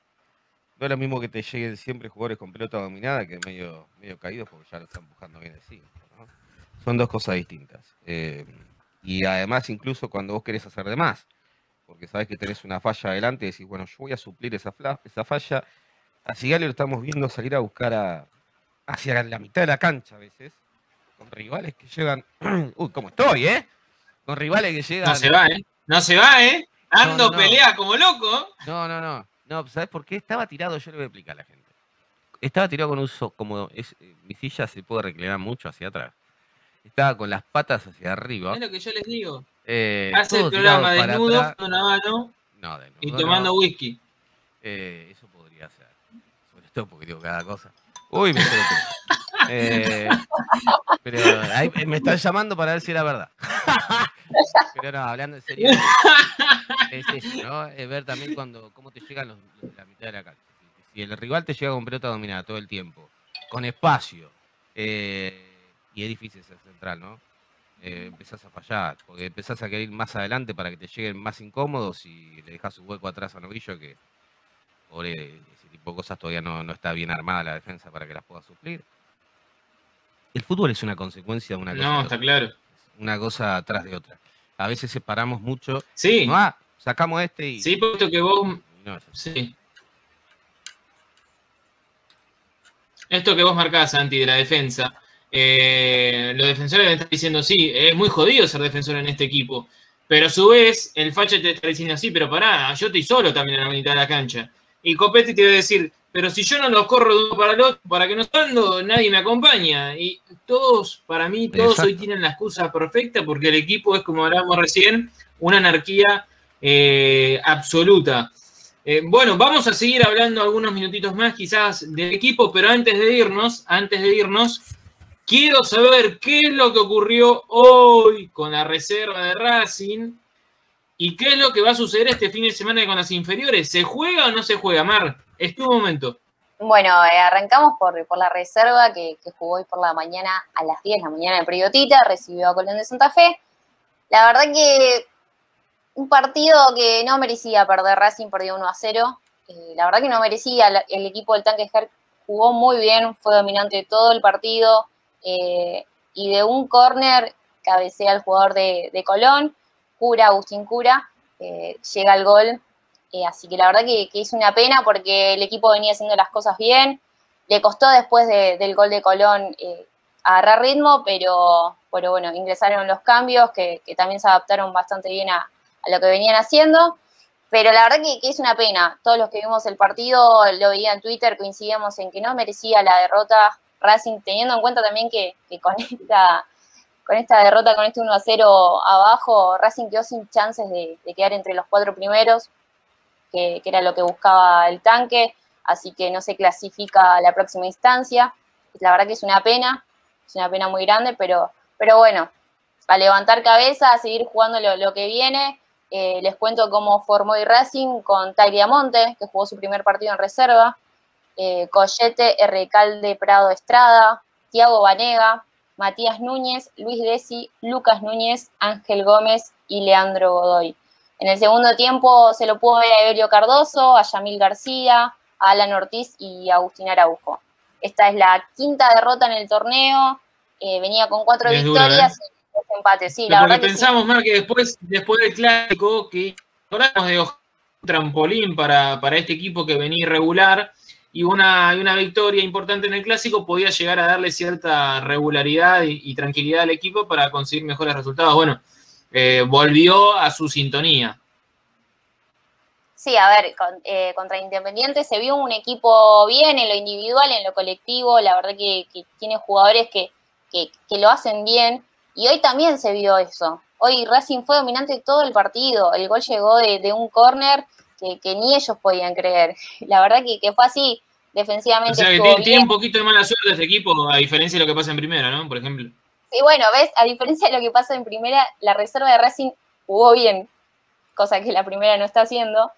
no es lo mismo que te lleguen siempre jugadores con pelota dominada que medio, medio caídos porque ya lo están buscando bien de cinco, ¿no? Son dos cosas distintas. Eh, y además, incluso cuando vos querés hacer de más, porque sabes que tenés una falla adelante decís, bueno, yo voy a suplir esa, esa falla. A Sigali lo estamos viendo salir a buscar a, hacia la mitad de la cancha a veces, con rivales que llegan. Uy, ¿cómo estoy, eh? Con rivales que llegan.
No se va, ¿eh? No se va, ¿eh? Ando
No, no.
pelea como loco.
No, no, no. No, ¿sabes por qué? Estaba tirado, yo le voy a explicar a la gente. Estaba tirado con un so, como es, eh, mi silla se puede reclinar mucho hacia atrás. Estaba con las patas hacia arriba.
Es lo que yo les digo.
eh,
Hace el programa desnudo, con una mano
No, desnudo
y tomando whisky.
Eh, eso podría ser. Sobre todo porque digo cada cosa. Uy, me estoy eh, Pero ahí me están llamando para ver si era verdad. pero no, hablando en serio. Es eso, ¿no? Es ver también cuando, cómo te llegan los, los la mitad de la cancha. Si, el rival te llega con pelota dominada todo el tiempo, con espacio, eh, y es difícil ser central, ¿no? Eh, empezás a fallar, porque empezás a querer ir más adelante para que te lleguen más incómodos y le dejas un hueco atrás a Novillo que por ese tipo de cosas todavía no, no está bien armada la defensa para que las pueda suplir. El fútbol es una consecuencia de una cosa,
No, está
otra,
claro.
una cosa atrás de otra. A veces separamos mucho.
Sí,
No, ah, sacamos este y.
sí, puesto que vos
no.
Sí. Esto que vos marcás, Santi, de la defensa, eh, los defensores están diciendo, sí, es muy jodido ser defensor en este equipo. Pero a su vez, el facha te está diciendo, sí, pero pará, yo estoy solo también en la mitad de la cancha. Y Copetti te va a decir, pero si yo no los corro de uno para el otro, para que no ando, nadie me acompaña. Y todos, para mí, todos hoy tienen la excusa perfecta porque el equipo es, como hablábamos recién, una anarquía eh, absoluta. Eh, bueno, vamos a seguir hablando algunos minutitos más quizás del equipo, pero antes de irnos, antes de irnos, quiero saber qué es lo que ocurrió hoy con la reserva de Racing y qué es lo que va a suceder este fin de semana con las inferiores. ¿Se juega o no se juega, Mar? Es tu momento.
Bueno, eh, arrancamos por, por la reserva que, jugó hoy por la mañana a las 10 de la mañana en Priotita, recibió a Colón de Santa Fe. La verdad que un partido que no merecía perder Racing, perdió 1 a 0. Eh, la verdad que no merecía, el equipo del Tanque Ger jugó muy bien, fue dominante todo el partido eh, y de un córner cabecea el jugador de, de Colón, Cura, Agustín Cura, llega al gol eh, así que la verdad que, que es una pena porque el equipo venía haciendo las cosas bien. Le costó después de- del gol de Colón eh, agarrar ritmo, pero, pero bueno, ingresaron los cambios que, también se adaptaron bastante bien a, lo que venían haciendo. Pero la verdad que, es una pena. Todos los que vimos el partido, lo veía en Twitter, coincidíamos en que no merecía la derrota Racing, teniendo en cuenta también que, con esta con esta derrota, con este 1 a 0 abajo, Racing quedó sin chances de quedar entre los cuatro primeros que, era lo que buscaba el tanque, así que no se clasifica a la próxima instancia. La verdad que es una pena, es una pena muy grande, pero, pero bueno, a levantar cabeza, a seguir jugando lo, que viene. Eh, les cuento cómo formó el Racing con Tairi Amonte, que jugó su primer partido en reserva, eh, Collete, Recalde, Prado Estrada, Tiago Vanega, Matías Núñez, Luis Desi, Lucas Núñez, Ángel Gómez y Leandro Godoy. En el segundo tiempo se lo pudo ver a Evelio Cardoso, a Yamil García, a Alan Ortiz y a Agustín Araujo. Esta es la quinta derrota en el torneo, eh, venía con cuatro
Es
victorias y dos empate, sí, la verdad que sí.
pensamos, Mar, que después, después del clásico, que hablamos de un trampolín para, para este equipo que venía irregular y una, una victoria importante en el clásico podía llegar a darle cierta regularidad y, y tranquilidad al equipo para conseguir mejores resultados. Bueno, eh, volvió a su sintonía.
Sí, a ver, con- eh, contra Independiente se vio un equipo bien en lo individual, en lo colectivo, la verdad que, que tiene jugadores que, que- que lo hacen bien, y hoy también se vio eso. Hoy Racing fue dominante todo el partido, el gol llegó de, de un córner que, ni ellos podían creer. La verdad que, fue así,
O
defensivamente
sea que tiene, un poquito de mala suerte este equipo, a diferencia de lo que pasa en primera, ¿no? Por ejemplo.
Sí, bueno, ves, a diferencia de lo que pasa en primera, la reserva de Racing jugó bien, cosa que la primera no está haciendo,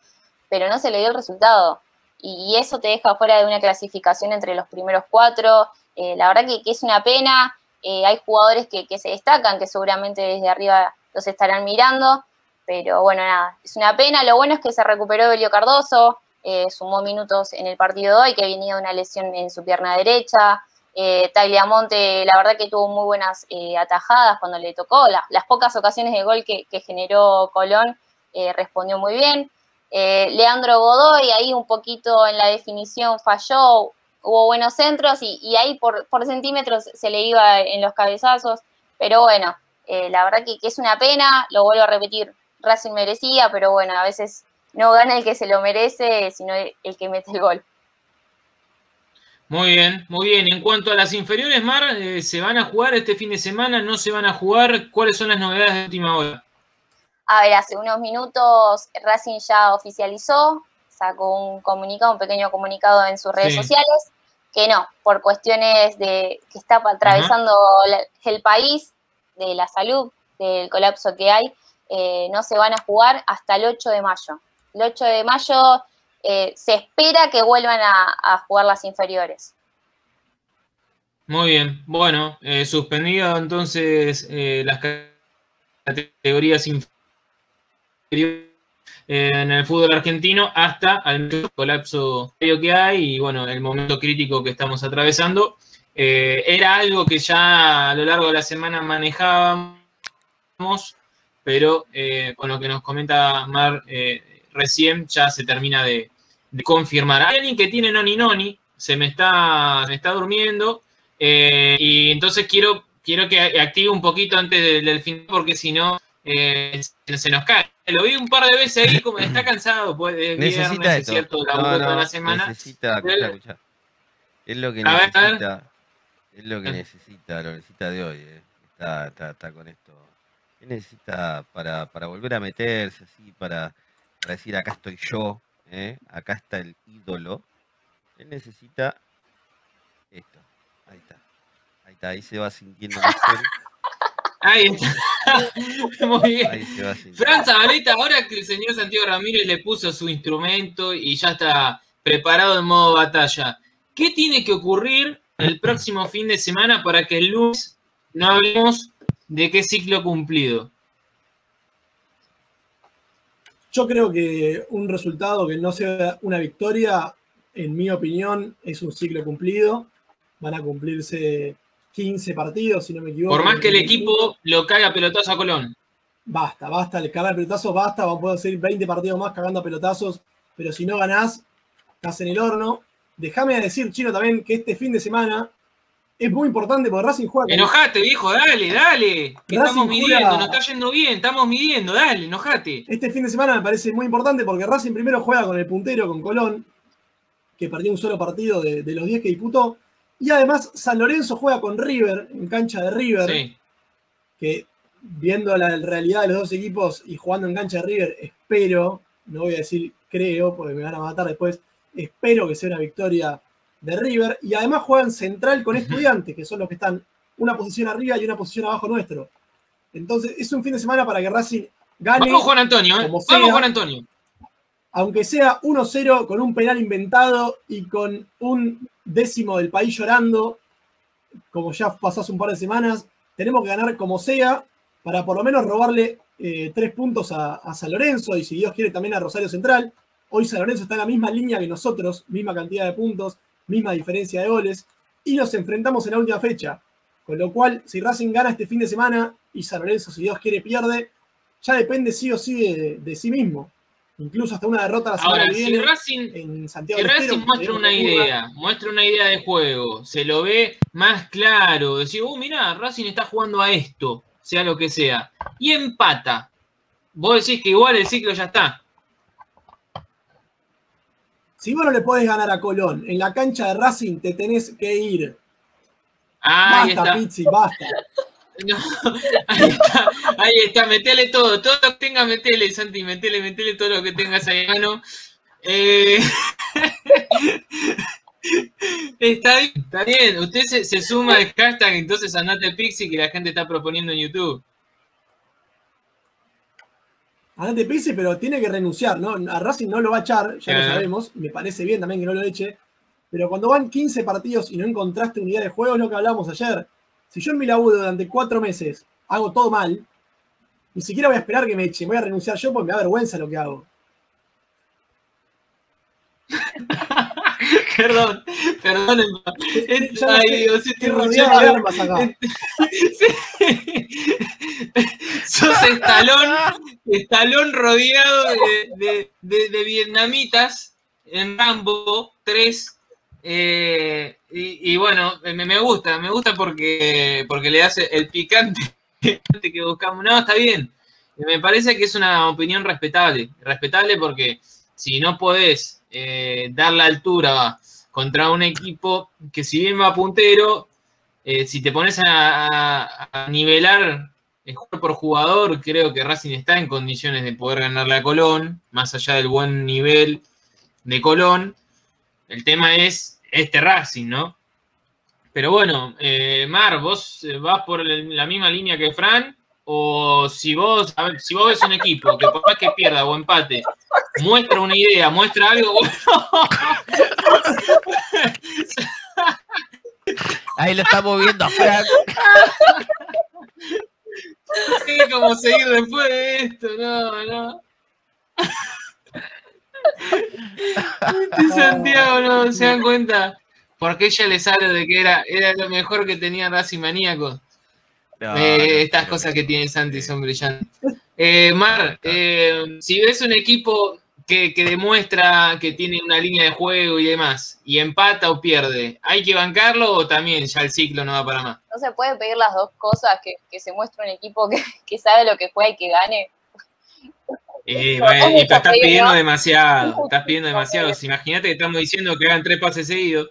pero no se le dio el resultado. Y, eso te deja fuera de una clasificación entre los primeros cuatro. Eh, la verdad que, es una pena. Eh, hay jugadores que, que se destacan, que seguramente desde arriba los estarán mirando, pero bueno, nada, es una pena. Lo bueno es que se recuperó Belio Cardoso, eh, sumó minutos en el partido de hoy, que venía de una lesión en su pierna derecha. Eh, Tagliamonte, la verdad que tuvo muy buenas eh, atajadas cuando le tocó. La- las pocas ocasiones de gol que, generó Colón eh, respondió muy bien. Eh, Leandro Godoy, ahí un poquito en la definición falló, hubo buenos centros y, ahí por, por centímetros se le iba en los cabezazos. Pero bueno, la verdad que, es una pena, lo vuelvo a repetir, Racing merecía, pero bueno, a veces no gana el que se lo merece, sino el que mete el gol.
Muy bien, muy bien. En cuanto a las inferiores, Mar, eh, ¿se van a jugar este fin de semana? ¿No se van a jugar? ¿Cuáles son las novedades de última hora?
A ver, hace unos minutos Racing ya oficializó, sacó un comunicado, un pequeño comunicado en sus redes
Sí.
sociales, que no, por cuestiones de que está atravesando el país, de la salud, del colapso que hay, eh, no se van a jugar hasta el 8 de mayo. El 8 de mayo eh, se espera que vuelvan a, jugar las inferiores.
Muy bien. Bueno, eh, suspendido entonces eh, las categorías inferiores en el fútbol argentino hasta el colapso que hay y bueno, el momento crítico que estamos atravesando. Era algo que ya a lo largo de la semana manejábamos, pero con lo que nos comenta Mar recién ya se termina de, de confirmar. Hay alguien que tiene noni noni, se me está, me está durmiendo, eh, y entonces quiero, quiero que active un poquito antes del, del fin, porque si no eh, se, se nos cae. Lo vi un par de veces ahí, como está cansado, pues es
Necesita
viernes, es
esto.
cierto,
No,
laburo toda
no,
la semana.
Necesita. Es lo que
A ver.
necesita. Es lo que necesita, lo necesita de hoy. eh. Está, está, está con esto. ¿Qué necesita para, para volver a meterse así? Para, para decir, acá estoy yo, eh, acá está el ídolo. Él necesita esto. Ahí está. Ahí está, ahí se va sintiendo mejor.
Ahí está. Muy bien.
Ahí se va sintiendo.
Fran Zabaleta, ahora que el señor Santiago Ramírez le puso su instrumento y ya está preparado en modo batalla, ¿qué tiene que ocurrir el próximo fin de semana para que el lunes no hablemos de qué ciclo cumplido?
Yo creo que un resultado que no sea una victoria, en mi opinión, es un ciclo cumplido. Van a cumplirse 15 partidos, si no me equivoco.
Por más que el equipo lo caiga pelotazo a Colón.
Basta, basta, el cagar pelotazos, basta, vamos a poder seguir 20 partidos más cagando a pelotazos, pero si no ganás, estás en el horno. Déjame decir, Chino, también que este fin de semana es muy importante porque Racing juega
Enojate, viejo, dale, dale. Estamos midiendo,
juega-
nos está yendo bien, estamos midiendo, dale, enojate.
Este fin de semana me parece muy importante porque Racing primero juega con el puntero, con Colón, que perdió un solo partido de, de los 10 que disputó. Y además San Lorenzo juega con River, en cancha de River,
Sí.
que viendo la realidad de los dos equipos y jugando en cancha de River, espero, no voy a decir creo, porque me van a matar después, espero que sea una victoria de River. Y además juegan central con estudiantes, que son los que están una posición arriba y una posición abajo nuestro. Entonces es un fin de semana para que Racing gane.
Vamos Juan Antonio, ¿eh?
como
Vamos
sea.
Juan Antonio.
aunque sea 1-0 con un penal inventado y con un décimo del país llorando, como ya pasó hace un par de semanas, tenemos que ganar como sea para por lo menos robarle eh, tres puntos a, a San Lorenzo y si Dios quiere también a Rosario Central. Hoy San Lorenzo está en la misma línea que nosotros, misma cantidad de puntos, misma diferencia de goles y nos enfrentamos en la última fecha Con lo cual, si Racing gana este fin de semana y San Lorenzo, si Dios quiere, pierde, ya depende sí o sí de, de sí mismo. Incluso hasta una derrota la semana
Ahora,
que
si
viene
Racing,
en Santiago
si
Estero,
Racing muestra una idea, muestra una idea de juego, se lo ve más claro, decir, oh, mira, Racing está jugando a esto, sea lo que sea, y empata. Vos decís que igual el ciclo ya está.
Si vos no le podés ganar a Colón en la cancha de Racing, te tenés que ir.
Ah,
Basta. Pizzi, basta.
No, ahí está, ahí está, metele todo, todo lo que tengas, metele, Santi, metele, metele todo lo que tengas ahí mano. Eh, está bien, está bien. Usted se, se suma al hashtag, entonces andate Pixie que la gente está proponiendo en YouTube.
Andate Pizzi, pero tiene que renunciar, ¿no? A Racing no lo va a echar, ya lo
Ajá.
sabemos. Me parece bien también que no lo eche. Pero cuando van 15 partidos y no encontraste unidad de juego, es lo que hablábamos ayer. Si yo en mi laburo durante cuatro meses hago todo mal, ni siquiera voy a esperar que me echen, voy a renunciar yo porque me da vergüenza lo que hago.
Perdón, perdón. Ay, Dios,
Estoy rodeado de armas acá.
Sí. Sos estalón, estalón rodeado de, vietnamitas en Rambo 3. eh, y, bueno, me, gusta, me gusta porque, porque le hace el picante que buscamos. No, está bien. Me parece que es una opinión respetable. Respetable porque si no podés eh, dar la altura contra un equipo que si bien va puntero, eh, si te pones a, nivelar el jugador por jugador, creo que Racing está en condiciones de poder ganarle a Colón, más allá del buen nivel de Colón. El tema es este Racing, ¿no? Pero bueno, eh, Mar, ¿vos eh, vas por la misma línea que Fran? O si vos, a ver, si vos ves un equipo que por más que pierda o empate, muestra una idea, muestra algo, bueno,
Ahí lo estamos viendo a
Sé cómo seguir después de esto, no, no. Este Santiago, no, ¿se dan cuenta? Porque ella les habla de que era, era lo mejor que tenía Racing Maníaco.
No,
Eh,
no,
estas
no,
cosas que tiene Santi son brillantes. Eh, Mar, eh, si ves un equipo que, que demuestra que tiene una línea de juego y demás, y empata o pierde, ¿hay que bancarlo o también ya el ciclo no va para más?
No se puede pedir las dos cosas, que, que se muestre un equipo que, que sabe lo que juega y que gane.
Eh, bueno, y estás pidiendo
¿no?
demasiado, estás pidiendo demasiado. Si Imagínate que estamos diciendo que hagan tres pases seguidos.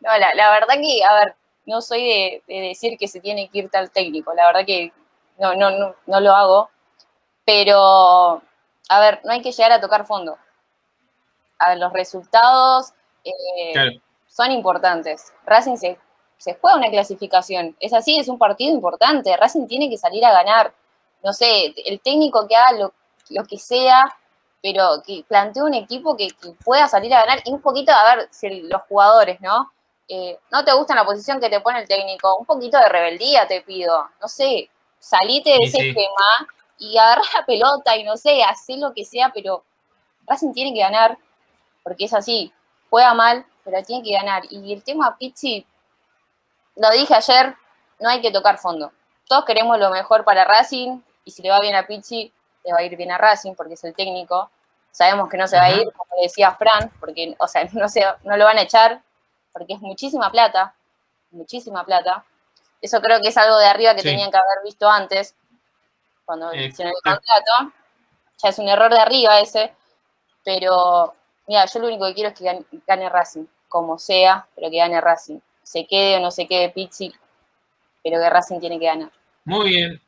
No, la, la verdad que, a ver, no soy de, de decir que se tiene que ir tal técnico, la verdad que no, no, no, no lo hago, pero, a ver, no hay que llegar a tocar fondo. A ver, los resultados eh,
Claro.
son importantes. Racing se, se juega una clasificación, es así, es un partido importante, Racing tiene que salir a ganar. No sé, el técnico que haga lo, lo que sea, pero que plantee un equipo que, que pueda salir a ganar y un poquito, a ver, si el- los jugadores, ¿no? Eh, no te gusta la posición que te pone el técnico, un poquito de rebeldía te pido, no sé, salite de
Sí,
ese
sí.
esquema y agarra la pelota y no sé, hacé lo que sea, pero Racing tiene que ganar, porque es así, juega mal, pero tiene que ganar. Y el tema Pizzi, lo dije ayer, no hay que tocar fondo. Todos queremos lo mejor para Racing, y si le va bien a Pizzi, le va a ir bien a Racing, porque es el técnico. Sabemos que no se va a ir, como decía Fran, porque, o sea, no, se, no lo van a echar, porque es muchísima plata, muchísima plata. Eso creo que es algo de arriba que
Sí.
tenían que haber visto antes, cuando
Eh,
hicieron el contrato. Ya es un error de arriba ese, pero mira, yo lo único que quiero es que gane, gane Racing, como sea, pero que gane Racing. Se quede o no se quede Pizzi, pero que Racing tiene que ganar.
Muy bien,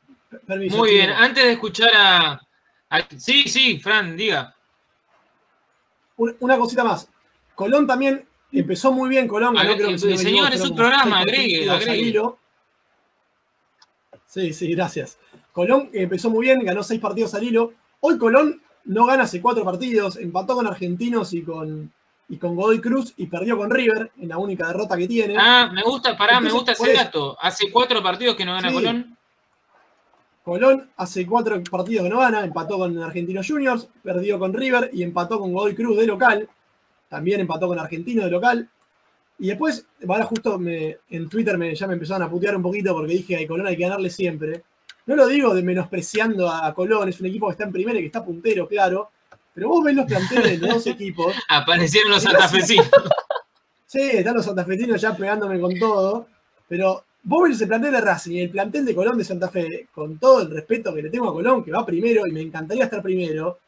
Permiso,
muy bien. Antes de escuchar a, a- Sí, sí, Fran, diga.
Un- Una cosita más. Colón también empezó muy bien. Colón creo que
señor, es un programa, agregue.
Sí, sí, gracias. Colón empezó muy bien, ganó seis partidos al hilo. Hoy Colón no gana hace cuatro partidos, empató con Argentinos y con, y con Godoy Cruz y perdió con River en la única derrota que tiene.
Ah, me gusta, pará, me gusta ese dato. Hace cuatro partidos que no gana
Sí.
Colón.
Colón hace cuatro partidos que no gana, empató con Argentinos Juniors, perdió con River y empató con Godoy Cruz de local. También empató con Argentino de local. Y después, ahora justo me, en Twitter me, ya me empezaron a putear un poquito porque dije a Colón hay que ganarle siempre. No lo digo de menospreciando a Colón, es un equipo que está en primera y que está puntero, claro. Pero vos ves los planteles de los dos equipos.
Aparecieron los santafesinos.
Sí, están los santafesinos ya pegándome con todo. Pero vos ves el plantel de Racing y el plantel de Colón de Santa Fe, con todo el respeto que le tengo a Colón, que va primero y me encantaría estar primero.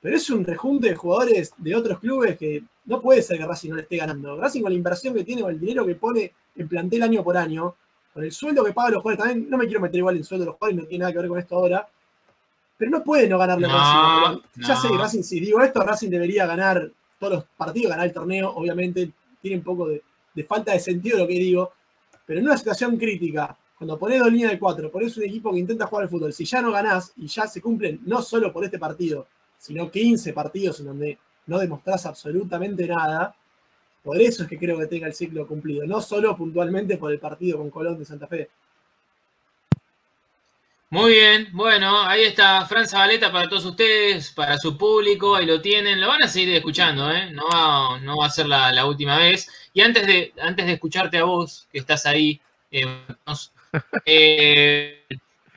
Pero es un rejunte de jugadores de otros clubes que no puede ser que Racing no le esté ganando. Racing con la inversión que tiene, con el dinero que pone en plantel año por año, con el sueldo que paga los jugadores, también no me quiero meter igual en el sueldo de los jugadores, no tiene nada que ver con esto ahora. Pero no puede no ganarle a
No,
Racing. Pero Ya
no.
sé Racing, si digo esto, Racing debería ganar todos los partidos, ganar el torneo, obviamente tiene un poco de, de falta de sentido lo que digo, pero en una situación crítica, cuando ponés dos líneas de cuatro, ponés un equipo que intenta jugar al fútbol, si ya no ganás y ya se cumplen no solo por este partido, sino 15 partidos en donde no demostrás absolutamente nada, por eso es que creo que tenga el ciclo cumplido, no solo puntualmente por el partido con Colón de Santa Fe.
Muy bien, bueno, ahí está Fran Zabaleta para todos ustedes, para su público, ahí lo tienen, lo van a seguir escuchando, ¿eh? no, va, no va a ser la, la última vez. Y antes de, antes de escucharte a vos, que estás ahí, eh, eh,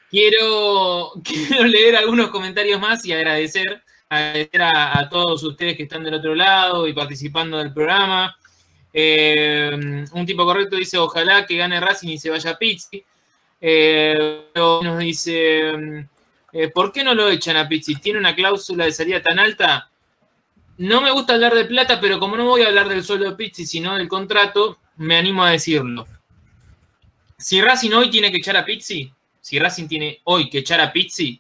quiero, quiero leer algunos comentarios más y agradecer, agradecer a, a todos ustedes que están del otro lado y participando del programa. Eh, un tipo correcto dice, ojalá que gane Racing y se vaya Pizzi. Eh, nos dice, eh, ¿por qué no lo echan a Pizzi? ¿Tiene una cláusula de salida tan alta? No me gusta hablar de plata, pero como no voy a hablar del sueldo de Pizzi, sino del contrato, me animo a decirlo. Si Racing hoy tiene que echar a Pizzi, si Racing tiene hoy que echar a Pizzi,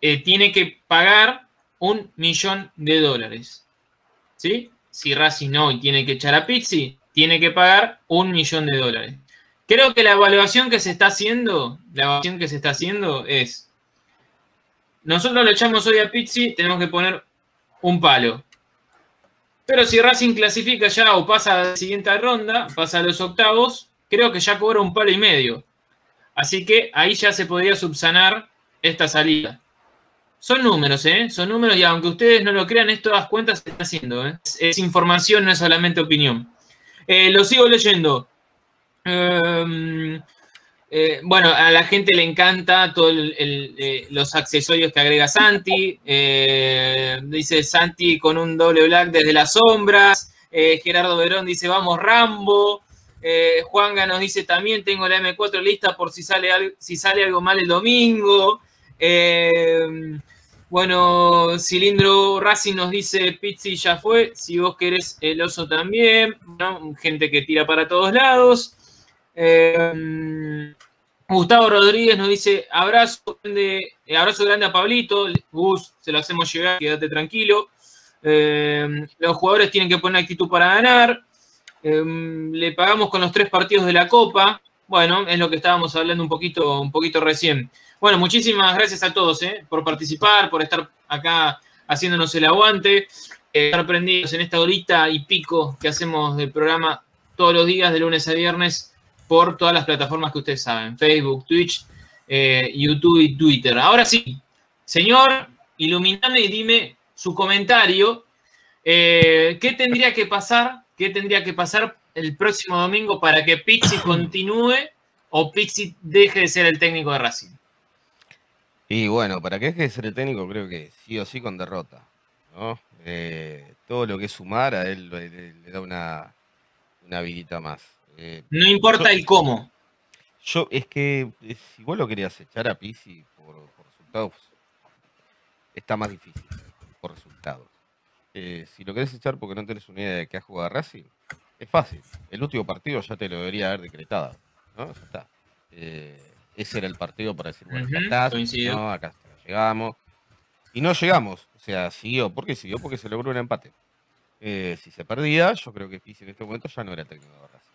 eh, tiene que pagar un millón de dólares. ¿Sí? Si Racing hoy tiene que echar a Pizzi, tiene que pagar un millón de dólares. Creo que la evaluación que se está haciendo, la evaluación que se está haciendo es, nosotros lo echamos hoy a Pizzi, tenemos que poner un palo. Pero si Racing clasifica ya o pasa a la siguiente ronda, pasa a los octavos, creo que ya cobra un palo y medio. Así que ahí ya se podría subsanar esta salida. Son números, ¿eh? Son números y aunque ustedes no lo crean, esto cuentas se está haciendo. ¿eh? Es, información, no es solamente opinión. Eh, lo sigo leyendo. Um, eh, bueno, a la gente le encanta todos eh, los accesorios que agrega Santi. Dice Santi con un doble black desde las sombras. Gerardo Verón dice, vamos Rambo. Juanga nos dice también, tengo la M4 lista por si sale, al- si sale algo mal el domingo. Bueno, Cilindro Racing nos dice, Pizzi ya fue, si vos querés el oso también. Gente que tira para todos lados. Eh, Gustavo Rodríguez nos dice, abrazo grande, eh, abrazo grande a Pablito. Gus, se lo hacemos llegar, quédate tranquilo. Eh, los jugadores tienen que poner actitud para ganar. Eh, le pagamos con los tres partidos de la Copa. Bueno, es lo que estábamos hablando un poquito, un poquito recién. Bueno, muchísimas gracias a todos eh, por participar, por estar acá haciéndonos el aguante, eh, estar prendidos en esta horita y pico que hacemos del programa todos los días, de lunes a viernes, por todas las plataformas que ustedes saben, Facebook, Twitch, eh, YouTube y Twitter. Ahora sí, señor, iluminame y dime su comentario. ¿Qué tendría que pasar? ¿Qué tendría que pasar el próximo domingo para que Pizzi continúe o Pizzi deje de ser el técnico de Racing?
Y bueno, para que deje de ser el técnico, creo que sí o sí con derrota. ¿no? Eh, todo lo que es sumar a él le, le- le da una, una vidita más. Eh,
No importa el cómo.
yo, es que si vos lo querías echar a Pizzi por, por resultados, está más difícil por resultados. Eh, si lo querés echar porque no tenés una idea de qué ha jugado Racing, es fácil. El último partido ya te lo debería haber decretado. ¿no? Ya está. Eh, ese era el partido para decir, bueno, acá estás,
coincido.
no, acá acá llegamos. Y no llegamos. O sea, siguió. ¿Por qué siguió? Porque se logró un empate. Eh, si se perdía, yo creo que Pizzi en este momento ya no era técnico de Racing.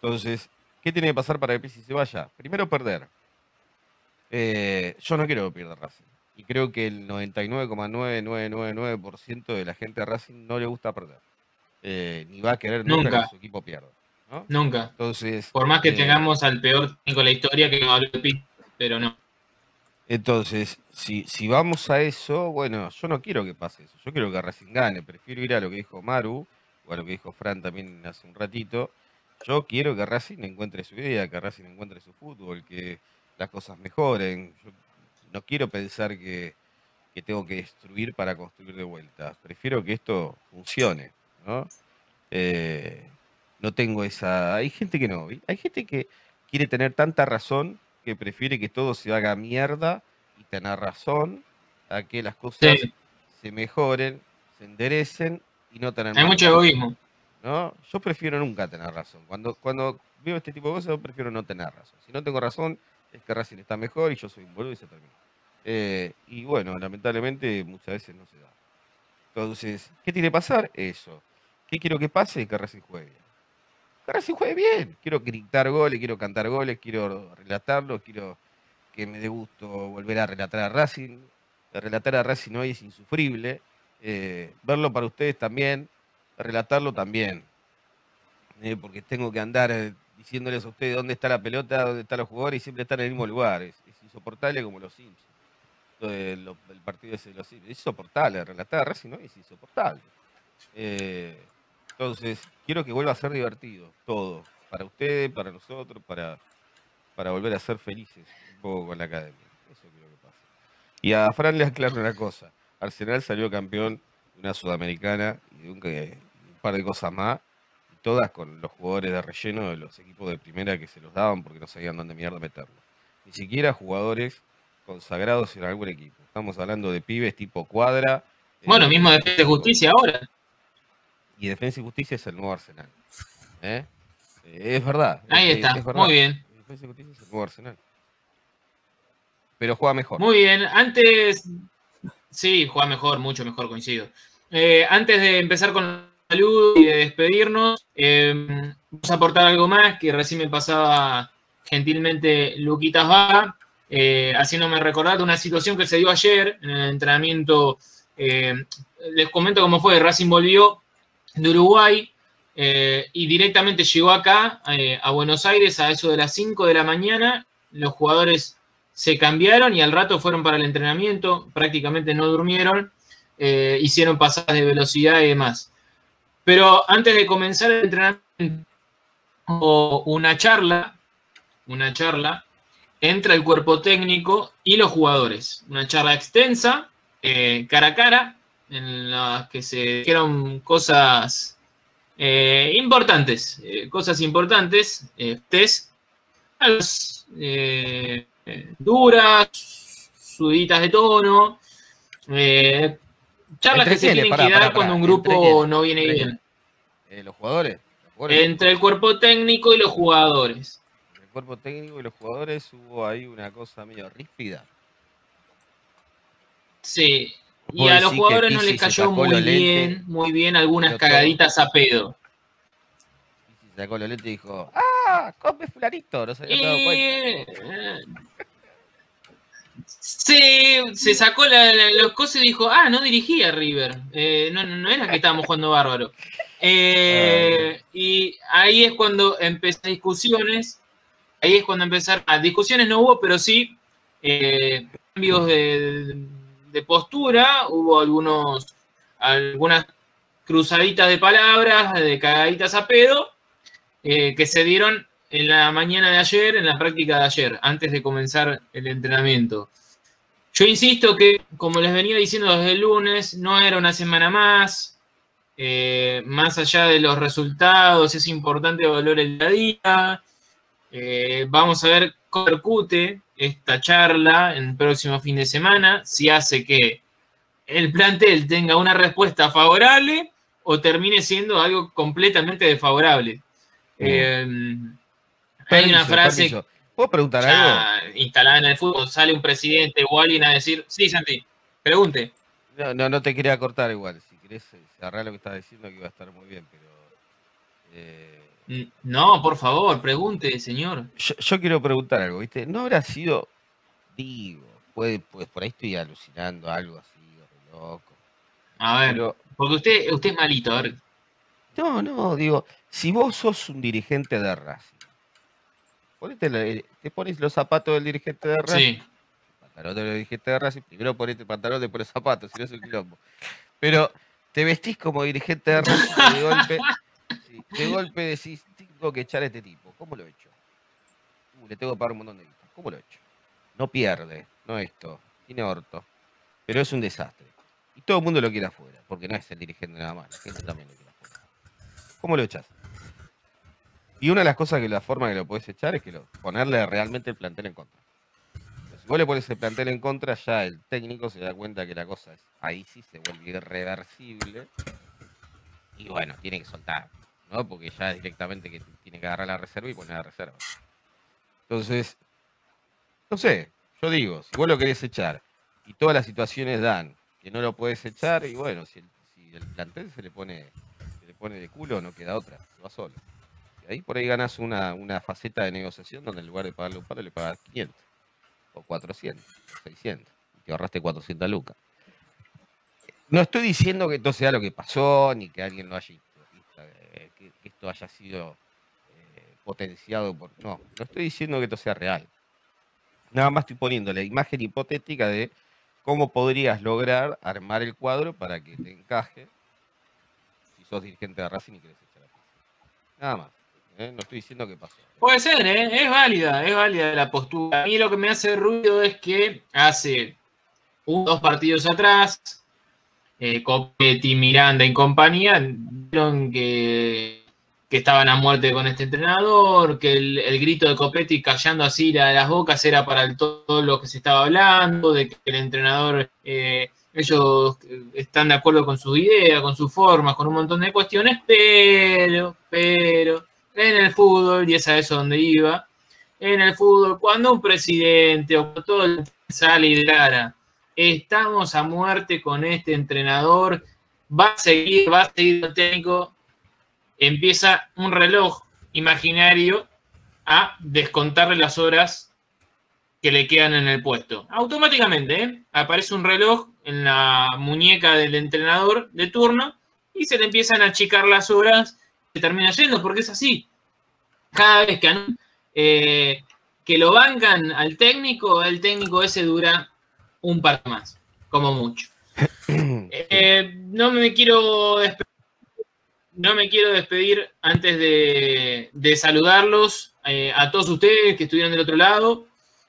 Entonces, ¿qué tiene que pasar para que Pizzi se vaya? Primero perder. Eh, yo no quiero que pierda Racing. Y creo que el 99,9999% de la gente de Racing no le gusta perder. Eh, ni va a querer nunca,
Nunca.
que su equipo pierda. ¿no?
Nunca.
Entonces,
Por más que
eh,
tengamos al peor técnico de la historia que no habló de Pizzi, pero no.
Entonces, si, si vamos a eso, bueno, yo no quiero que pase eso. Yo quiero que Racing gane. Prefiero ir a lo que dijo Maru, o a lo que dijo Fran también hace un ratito, yo quiero que Racing encuentre su idea, que Racing encuentre su fútbol, que las cosas mejoren. Yo no quiero pensar que, que tengo que destruir para construir de vuelta. Prefiero que esto funcione, ¿no? Eh, no tengo esa... Hay gente que no, hay gente que quiere tener tanta razón que prefiere que todo se haga mierda y tener razón a que las cosas
Sí.
se mejoren, se enderecen y no tener
Hay mucho
razón,
egoísmo.
¿no? Yo prefiero nunca tener razón. Cuando, cuando veo este tipo de cosas, yo prefiero no tener razón. Si no tengo razón, es que Racing está mejor y yo soy un boludo y se termina. Eh, y bueno, lamentablemente muchas veces no se da. Entonces, ¿qué tiene que pasar? Eso. ¿Qué quiero que pase? Que Racing juegue bien. Que Racing juegue bien. Quiero gritar goles, quiero cantar goles, quiero relatarlo, quiero que me dé gusto volver a relatar a Racing. Relatar a Racing hoy es insufrible. Eh, verlo para ustedes también, relatarlo también. Eh, porque tengo que andar eh, diciéndoles a ustedes dónde está la pelota, dónde están los jugadores y siempre están en el mismo lugar. Es, insoportable como los Simpsons. El partido de los. Es insoportable. Relatar a Racing hoy es insoportable. Eh, entonces, quiero que vuelva a ser divertido todo. Para ustedes, para nosotros, para, para volver a ser felices un poco con la academia. Eso quiero que pase. Y a Fran le aclaro una cosa. Arsenal salió campeón de una sudamericana y de un, par de cosas más. Todas con los jugadores de relleno de los equipos de primera que se los daban porque no sabían dónde mierda meterlo. Ni siquiera jugadores consagrados en algún equipo. Estamos hablando de pibes tipo cuadra.
Bueno,
eh,
mismo de Justicia ahora.
Y Defensa y Justicia es el nuevo Arsenal. ¿Eh? Eh, es verdad.
Ahí
es-
está.
es verdad.
Muy bien.
Defensa y Justicia es el nuevo Arsenal. Pero juega mejor.
Muy bien. Antes. Sí, juega mejor, mucho mejor, coincido. Eh, antes de empezar con la salud y de despedirnos, eh, vamos a aportar algo más que recién me pasaba gentilmente Luquitas Vaga, eh, haciéndome recordar de una situación que se dio ayer en el entrenamiento. eh, les comento cómo fue. Racing volvió de Uruguay eh, y directamente llegó acá, eh, a Buenos Aires, a eso de las 5 de la mañana. Los jugadores se cambiaron y al rato fueron para el entrenamiento, prácticamente no durmieron, eh, hicieron pasadas de velocidad y demás. Pero antes de comenzar el entrenamiento, una charla, una charla entre el cuerpo técnico y los jugadores. Una charla extensa, cara a cara, en la que se dijeron cosas eh, importantes, eh, cosas importantes, eh, test, duras, subiditas de tono, charlas
¿Entre
que se tienen que dar cuando un
¿Entre
grupo no viene
¿Entre
bien.
Los jugadores.
Entre el cuerpo técnico y los jugadores.
el cuerpo técnico y los jugadores hubo ahí una cosa medio ríspida.
Sí. Y a los jugadores no
Pizzi
les cayó muy bien, muy bien algunas
todo.
cagaditas a pedo.
Se sacó los lentes y dijo, ¡ah! ¡Come fulanito! No se había dado cuenta.
Eh, Sí, se sacó la- la- los cosas y dijo, ah, no dirigía River. Eh, no, no, no era que estábamos jugando bárbaro. Eh, y ahí es cuando empezaron discusiones. Ahí es cuando empezaron. ah, discusiones no hubo, pero sí eh, cambios de, de postura. Hubo algunos algunas cruzaditas de palabras, de cagaditas a pedo, eh, que se dieron en la mañana de ayer, en la práctica de ayer, antes de comenzar el entrenamiento. Yo insisto que, como les venía diciendo desde el lunes, no era una semana más. eh, más allá de los resultados, es importante valorar el día a día. Eh, vamos a ver cómo repercute esta charla en el próximo fin de semana, si hace que el plantel tenga una respuesta favorable o termine siendo algo completamente desfavorable. Eh, hay una frase
permiso. ¿Puedo preguntar algo?
instalada en el fútbol, sale un presidente o alguien a decir, sí, Santi, pregunte.
No, no, no te quería cortar igual. Si querés eh, cerrar lo que estás diciendo, que iba a estar muy bien, pero. eh,
No, por favor, pregunte, señor.
yo, yo quiero preguntar algo, ¿viste? ¿No habrá sido, digo, puede, pues por ahí estoy alucinando algo así, loco.
A ver,
Pero,
porque usted, usted es malito, a ver.
no, no, digo, si vos sos un dirigente de Racing, ponete la- te pones los zapatos del dirigente de Racing,
Sí,
pantalón del dirigente de Racing, primero ponete el pantalón, después los zapatos, si no es un quilombo. Pero te vestís como dirigente de Racing y de golpe, de golpe decís, tengo que echar a este tipo. ¿Cómo lo he hecho? Uh, le tengo que pagar un montón de guita. ¿Cómo lo he hecho? No pierde, no esto, tiene orto. Pero es un desastre. Y todo el mundo lo quiere afuera, porque no es el dirigente nada más, la gente también lo quiere afuera. ¿Cómo lo echas? Y una de las cosas que la forma que lo puedes echar es que ponerle realmente el plantel en contra. Si vos le pones el plantel en contra, ya el técnico se da cuenta que la cosa es ahí sí se vuelve irreversible. Y bueno, tiene que soltar, ¿no? Porque ya directamente que tiene que agarrar la reserva y poner la reserva. Entonces, no sé, yo digo, si vos lo querés echar y todas las situaciones dan que no lo puedes echar, y bueno, si el, si el plantel se le pone se le pone de culo, no queda otra, se va solo. Y ahí por ahí ganas una, una faceta de negociación donde en lugar de pagarle un palo le pagas 500, o 400, o 600, y te ahorraste 400 lucas. No estoy diciendo que esto sea lo que pasó, ni que alguien lo haya esto haya sido eh, potenciado por. No, no estoy diciendo que esto sea real. Nada más estoy poniendo la imagen hipotética de cómo podrías lograr armar el cuadro para que te encaje si sos dirigente de Racing y querés echar a Pizzi. Nada más. ¿eh? No estoy diciendo que pasó.
Puede ser, ¿eh? es válida, es válida la postura. A mí lo que me hace ruido es que hace un, dos partidos atrás, eh, Miranda y compañía vieron que, que estaban a muerte con este entrenador, que el, el grito de Copetti callando así la de las bocas era para todo lo que se estaba hablando, de que el entrenador, eh, ellos eh, están de acuerdo con sus ideas, con sus formas, con un montón de cuestiones, pero, pero, en el fútbol, y es a eso donde iba, en el fútbol, cuando un presidente o todo el sale y declara, estamos a muerte con este entrenador, va a seguir, va a seguir el técnico, empieza un reloj imaginario a descontarle las horas que le quedan en el puesto. Automáticamente ¿eh? aparece un reloj en la muñeca del entrenador de turno y se le empiezan a achicar las horas, se termina yendo porque es así. Cada vez que, eh, que lo bancan al técnico, el técnico ese dura un par más, como mucho. Eh, no me quiero despedir, no me quiero despedir antes de, saludarlos eh, a todos ustedes que estuvieron del otro lado,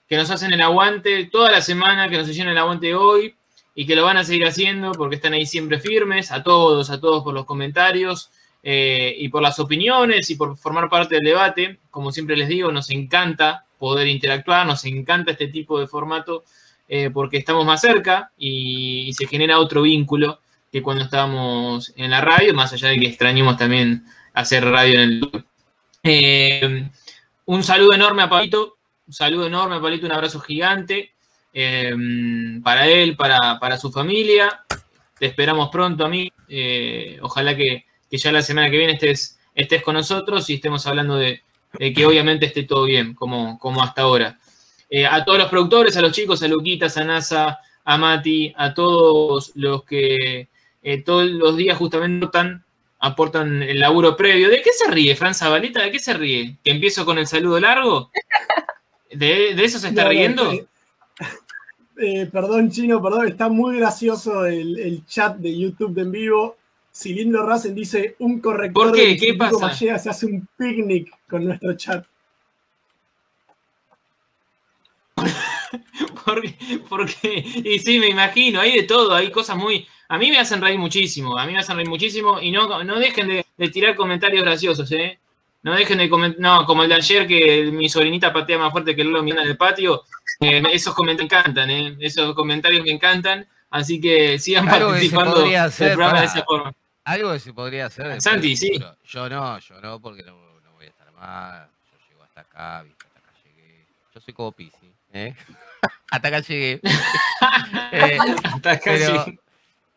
que nos hacen el aguante toda la semana, que nos hicieron el aguante hoy y que lo van a seguir haciendo porque están ahí siempre firmes, a todos, a todos por los comentarios eh, y por las opiniones y por formar parte del debate. Como siempre les digo, nos encanta poder interactuar, nos encanta este tipo de formato eh, porque estamos más cerca y se genera otro vínculo que cuando estábamos en la radio, más allá de que extrañemos también hacer radio en el... Eh, un saludo enorme a Pablito, un saludo enorme a Pablito, un abrazo gigante eh, para él, para, para su familia. Te esperamos pronto a mí. eh, ojalá que, que ya la semana que viene estés, estés con nosotros y estemos hablando de, que obviamente esté todo bien, como, como hasta ahora. Eh, a todos los productores, a los chicos, a Luquitas, a NASA, a Mati, a todos los que eh, todos los días justamente aportan, aportan el laburo previo. ¿De qué se ríe, Fran Zabaleta? ¿De qué se ríe? ¿Que empiezo con el saludo largo? ¿De, de eso se está
No,
riendo?
eh, eh, perdón, Chino, perdón, está muy gracioso el, el chat de YouTube de en vivo. Cilindro Racing dice, un corrector
¿Por qué? ¿Qué pasa?
Mallea se hace un picnic con nuestro chat.
Porque, porque, y sí, me imagino, hay de todo, hay cosas muy... A mí me hacen reír muchísimo, a mí me hacen reír muchísimo y no, no dejen de, de tirar comentarios graciosos, ¿eh? No dejen de comentar, no, como el de ayer que mi sobrinita patea más fuerte que Lolo Miranda en el patio, eh, esos comentarios me encantan, ¿eh? Esos comentarios me encantan, así que sigan
Algo que
participando
podría
del programa de esa forma.
Algo que se podría hacer.
Santi, sí.
Yo no, yo no, porque no, no voy a estar más. Yo llego hasta acá, ¿viste? hasta acá llegué. Yo soy como Pisi, ¿eh? hasta acá llegué. Eh,
Hasta acá
pero
sí.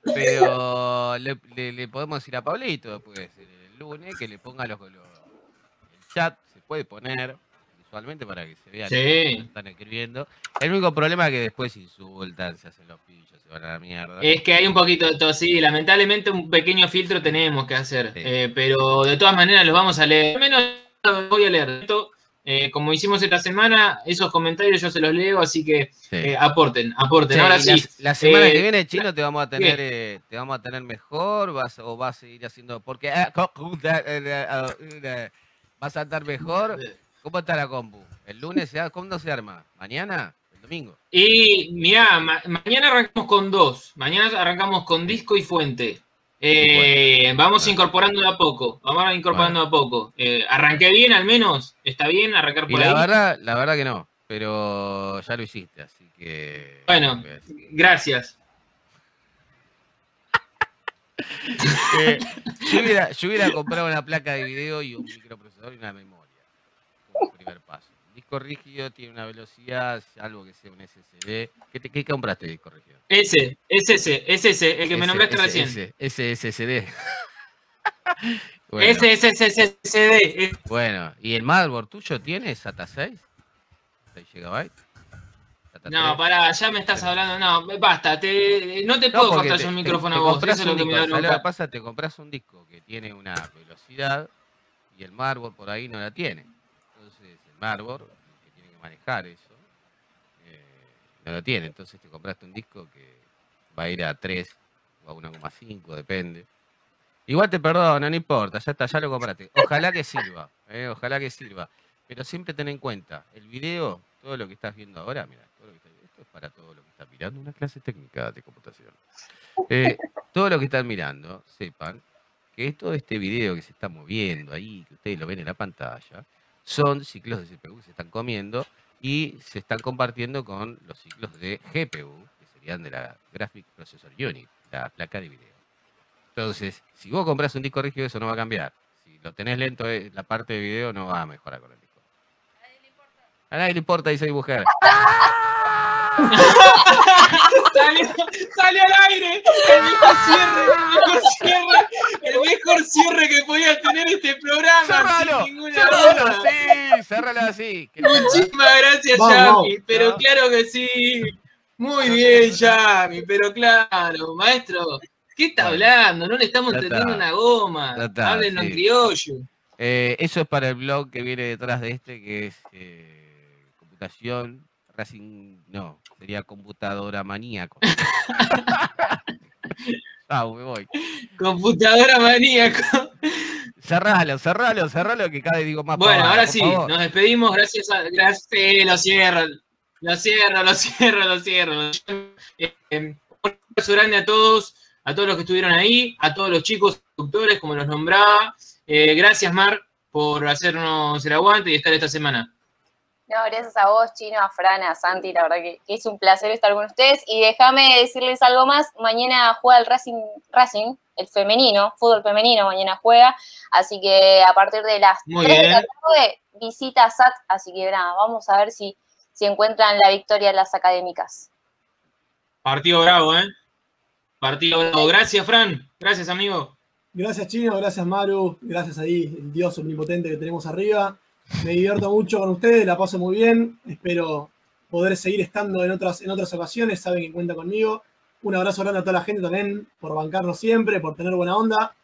Pero le, le- le podemos decir a Pablito después, el lunes, que le ponga los, los- el chat, se puede poner visualmente para que se vea lo que
Sí.
están escribiendo. El único problema es que después insultan, se hacen los pillos, se van a la mierda.
Es que hay un poquito de todo, sí, lamentablemente un pequeño filtro tenemos que hacer,
Sí.
eh, pero de todas maneras los vamos a leer. Al menos lo voy a leer. Esto eh, como hicimos esta semana, esos comentarios yo se los leo, así que
Sí.
eh, aporten, aporten.
Sí,
Ahora sí,
La, la semana
eh,
que viene, Chino, te vamos a tener, eh, te vamos a tener mejor, vas, o vas a seguir haciendo, porque ah, ah, vas a estar mejor. ¿Cómo está la compu? ¿El lunes se, ha- ¿Cuándo se arma? ¿Mañana? ¿El domingo?
Y mirá, ma- mañana arrancamos con dos. Mañana arrancamos con disco y fuente. Eh, vamos incorporando de a poco. Vamos incorporando de a poco. Eh, arranqué bien al menos. ¿Está bien arrancar
Y
por
la
ahí?
verdad, la verdad que no, pero ya lo hiciste, así que...
Bueno. Gracias.
eh, yo, hubiera, yo hubiera comprado una placa de video y un microprocesador y una memoria, como primer paso. Un disco rígido tiene una velocidad, algo que sea un SSD. ¿Qué, te, qué compraste disco rígido?
Ese, es ese, es ese, el que me nombraste recién.
Ese, ese SSD. bueno,
Ese, ese, ese, ese, ese, ese.
bueno, ¿y el motherboard tuyo tiene SATA 6? ¿6 GB? ¿SATA
No,
3?
pará, ya me estás hablando. No, basta. Te, no te
No,
puedo cortar yo
te-
micrófono
te
a vos. Eso es lo
un
que me da
¿sabes lo que
bronca.
pasa? Te compras un disco que tiene una velocidad y el mármol por ahí no la tiene. Entonces el mármol, manejar eso, eh, no lo tiene. Entonces te compraste un disco que va a ir a 3 o a 1,5, depende. Igual te perdono, no importa, ya está, ya lo compraste. Ojalá que sirva, eh, ojalá que sirva. Pero siempre ten en cuenta, el video, todo lo que estás viendo ahora, mira, todo lo que estás- esto es para todo lo que estás mirando, una clase técnica de computación. Eh, todo lo que están mirando, sepan que todo este video que se está moviendo ahí, que ustedes lo ven en la pantalla, son ciclos de CPU que se están comiendo y se están compartiendo con los ciclos de GPU, que serían de la Graphic Processor Unit, la placa de video. Entonces, si vos compras un disco rígido, eso no va a cambiar. Si lo tenés lento, eh, la parte de video no va a mejorar con el disco. A nadie le importa, dice mi mujer.
Salió, salió al aire. El mejor cierre, el mejor cierre, el mejor cierre que podía tener este programa.
¡Cerralo!
sin ninguna
¡Cerralo
duda.
Así! ¡Cerralo así!
Muchísimas gracias, Yami. Pero
No.
claro que sí. Muy bien, Yami. Pero claro, maestro. ¿Qué está
Bueno.
hablando? No le estamos
está.
una goma. Háblenos en criollo.
Eh, eso es para el blog que viene detrás de este, que es eh, computación, Racing, no, sería computadora maníaco. ah, me voy.
Computadora maníaco.
Cerralo, cerralo, cerralo, que cada vez digo más.
Bueno, ahora sí,
favor.
nos despedimos. Gracias a. Gracias, sí, lo cierro. Lo cierro, lo cierro, lo cierro. Eh, eh, un abrazo grande a todos, a todos los que estuvieron ahí, a todos los chicos conductores, como los nombraba. Eh, gracias, Mar, por hacernos el aguante y estar esta semana.
No, gracias a vos, Chino, a Fran, a Santi, la verdad que, que es un placer estar con ustedes. Y déjame decirles algo más, mañana juega el Racing, Racing, el femenino, fútbol femenino, mañana juega, así que a partir de las
Muy
3 de la tarde visita a SAT, así que nada, vamos a ver si, si encuentran la victoria en las académicas.
Partido bravo, ¿eh? Partido bravo. Gracias, Fran. Gracias, amigo.
Gracias Chino, gracias Maru, gracias ahí, el dios omnipotente que tenemos arriba. Me divierto mucho con ustedes, la paso muy bien. Espero poder seguir estando en otras, en otras ocasiones, saben que cuenta conmigo. Un abrazo grande a toda la gente también por bancarnos siempre, por tener buena onda.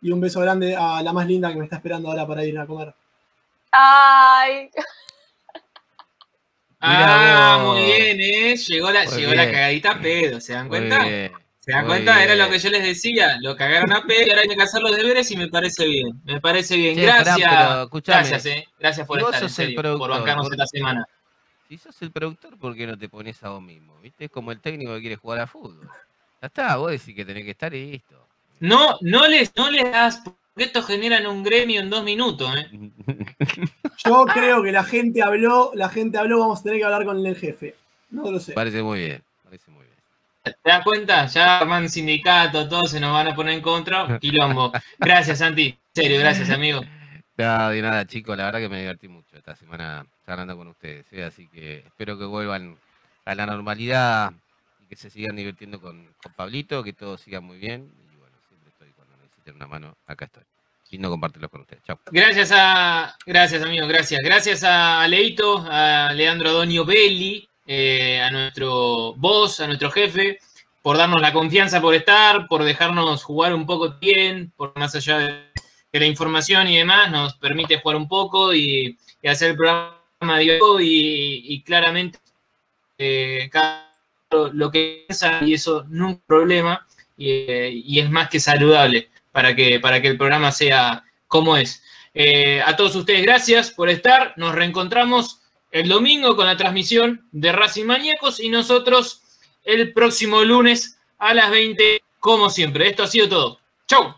Y un beso grande a la más linda que me está esperando ahora para ir a comer.
¡Ay!
Ah,
vos.
muy bien, ¿eh? Llegó la,
Muy
llegó la
bien.
cagadita a pedo, ¿se dan
Muy
cuenta?
bien.
¿Se dan cuenta? Era lo que yo les decía. Lo cagaron a pedo y ahora hay que hacer los deberes y me parece bien. Me parece bien. Gracias.
pero
Gracias, eh. Gracias por estar, en serio, por bancarnos
por-
esta semana.
Si sos el productor, ¿por qué no te pones a vos mismo? ¿Viste? Es como el técnico que quiere jugar a fútbol. Ya está, vos decís que tenés que estar y listo.
No, no les, no les das, porque estos generan un gremio en dos minutos, ¿eh?
Yo creo que la gente habló, la gente habló, vamos a tener que hablar con el jefe. No lo sé.
parece muy bien.
¿Te das cuenta? Ya arman sindicato, todos se nos van a poner en contra. Quilombo. Gracias, Santi. En serio, gracias, amigo.
No, de nada, chicos, la verdad que me divertí mucho esta semana charlando con ustedes, ¿eh? así que espero que vuelvan a la normalidad y que se sigan divirtiendo con, con Pablito, que todo siga muy bien. Y bueno, siempre estoy cuando necesiten una mano, acá estoy. Lindo compartirlos con ustedes. Chao.
Gracias a. Gracias, amigo, gracias. Gracias a Leito, a Leandro Adonio Belli, eh, a nuestro boss, a nuestro jefe, por darnos la confianza por estar, por dejarnos jugar un poco bien, por más allá de, la información y demás, nos permite jugar un poco y,
hacer el programa de hoy y, claramente eh, cada lo que piensa y eso no es un problema y, eh, y es más que saludable para que, para que el programa sea como es. Eh, a todos ustedes, gracias por estar. Nos reencontramos el domingo con la transmisión de Racing Maníacos y nosotros el próximo lunes a las 20, como siempre. Esto ha sido todo. Chau.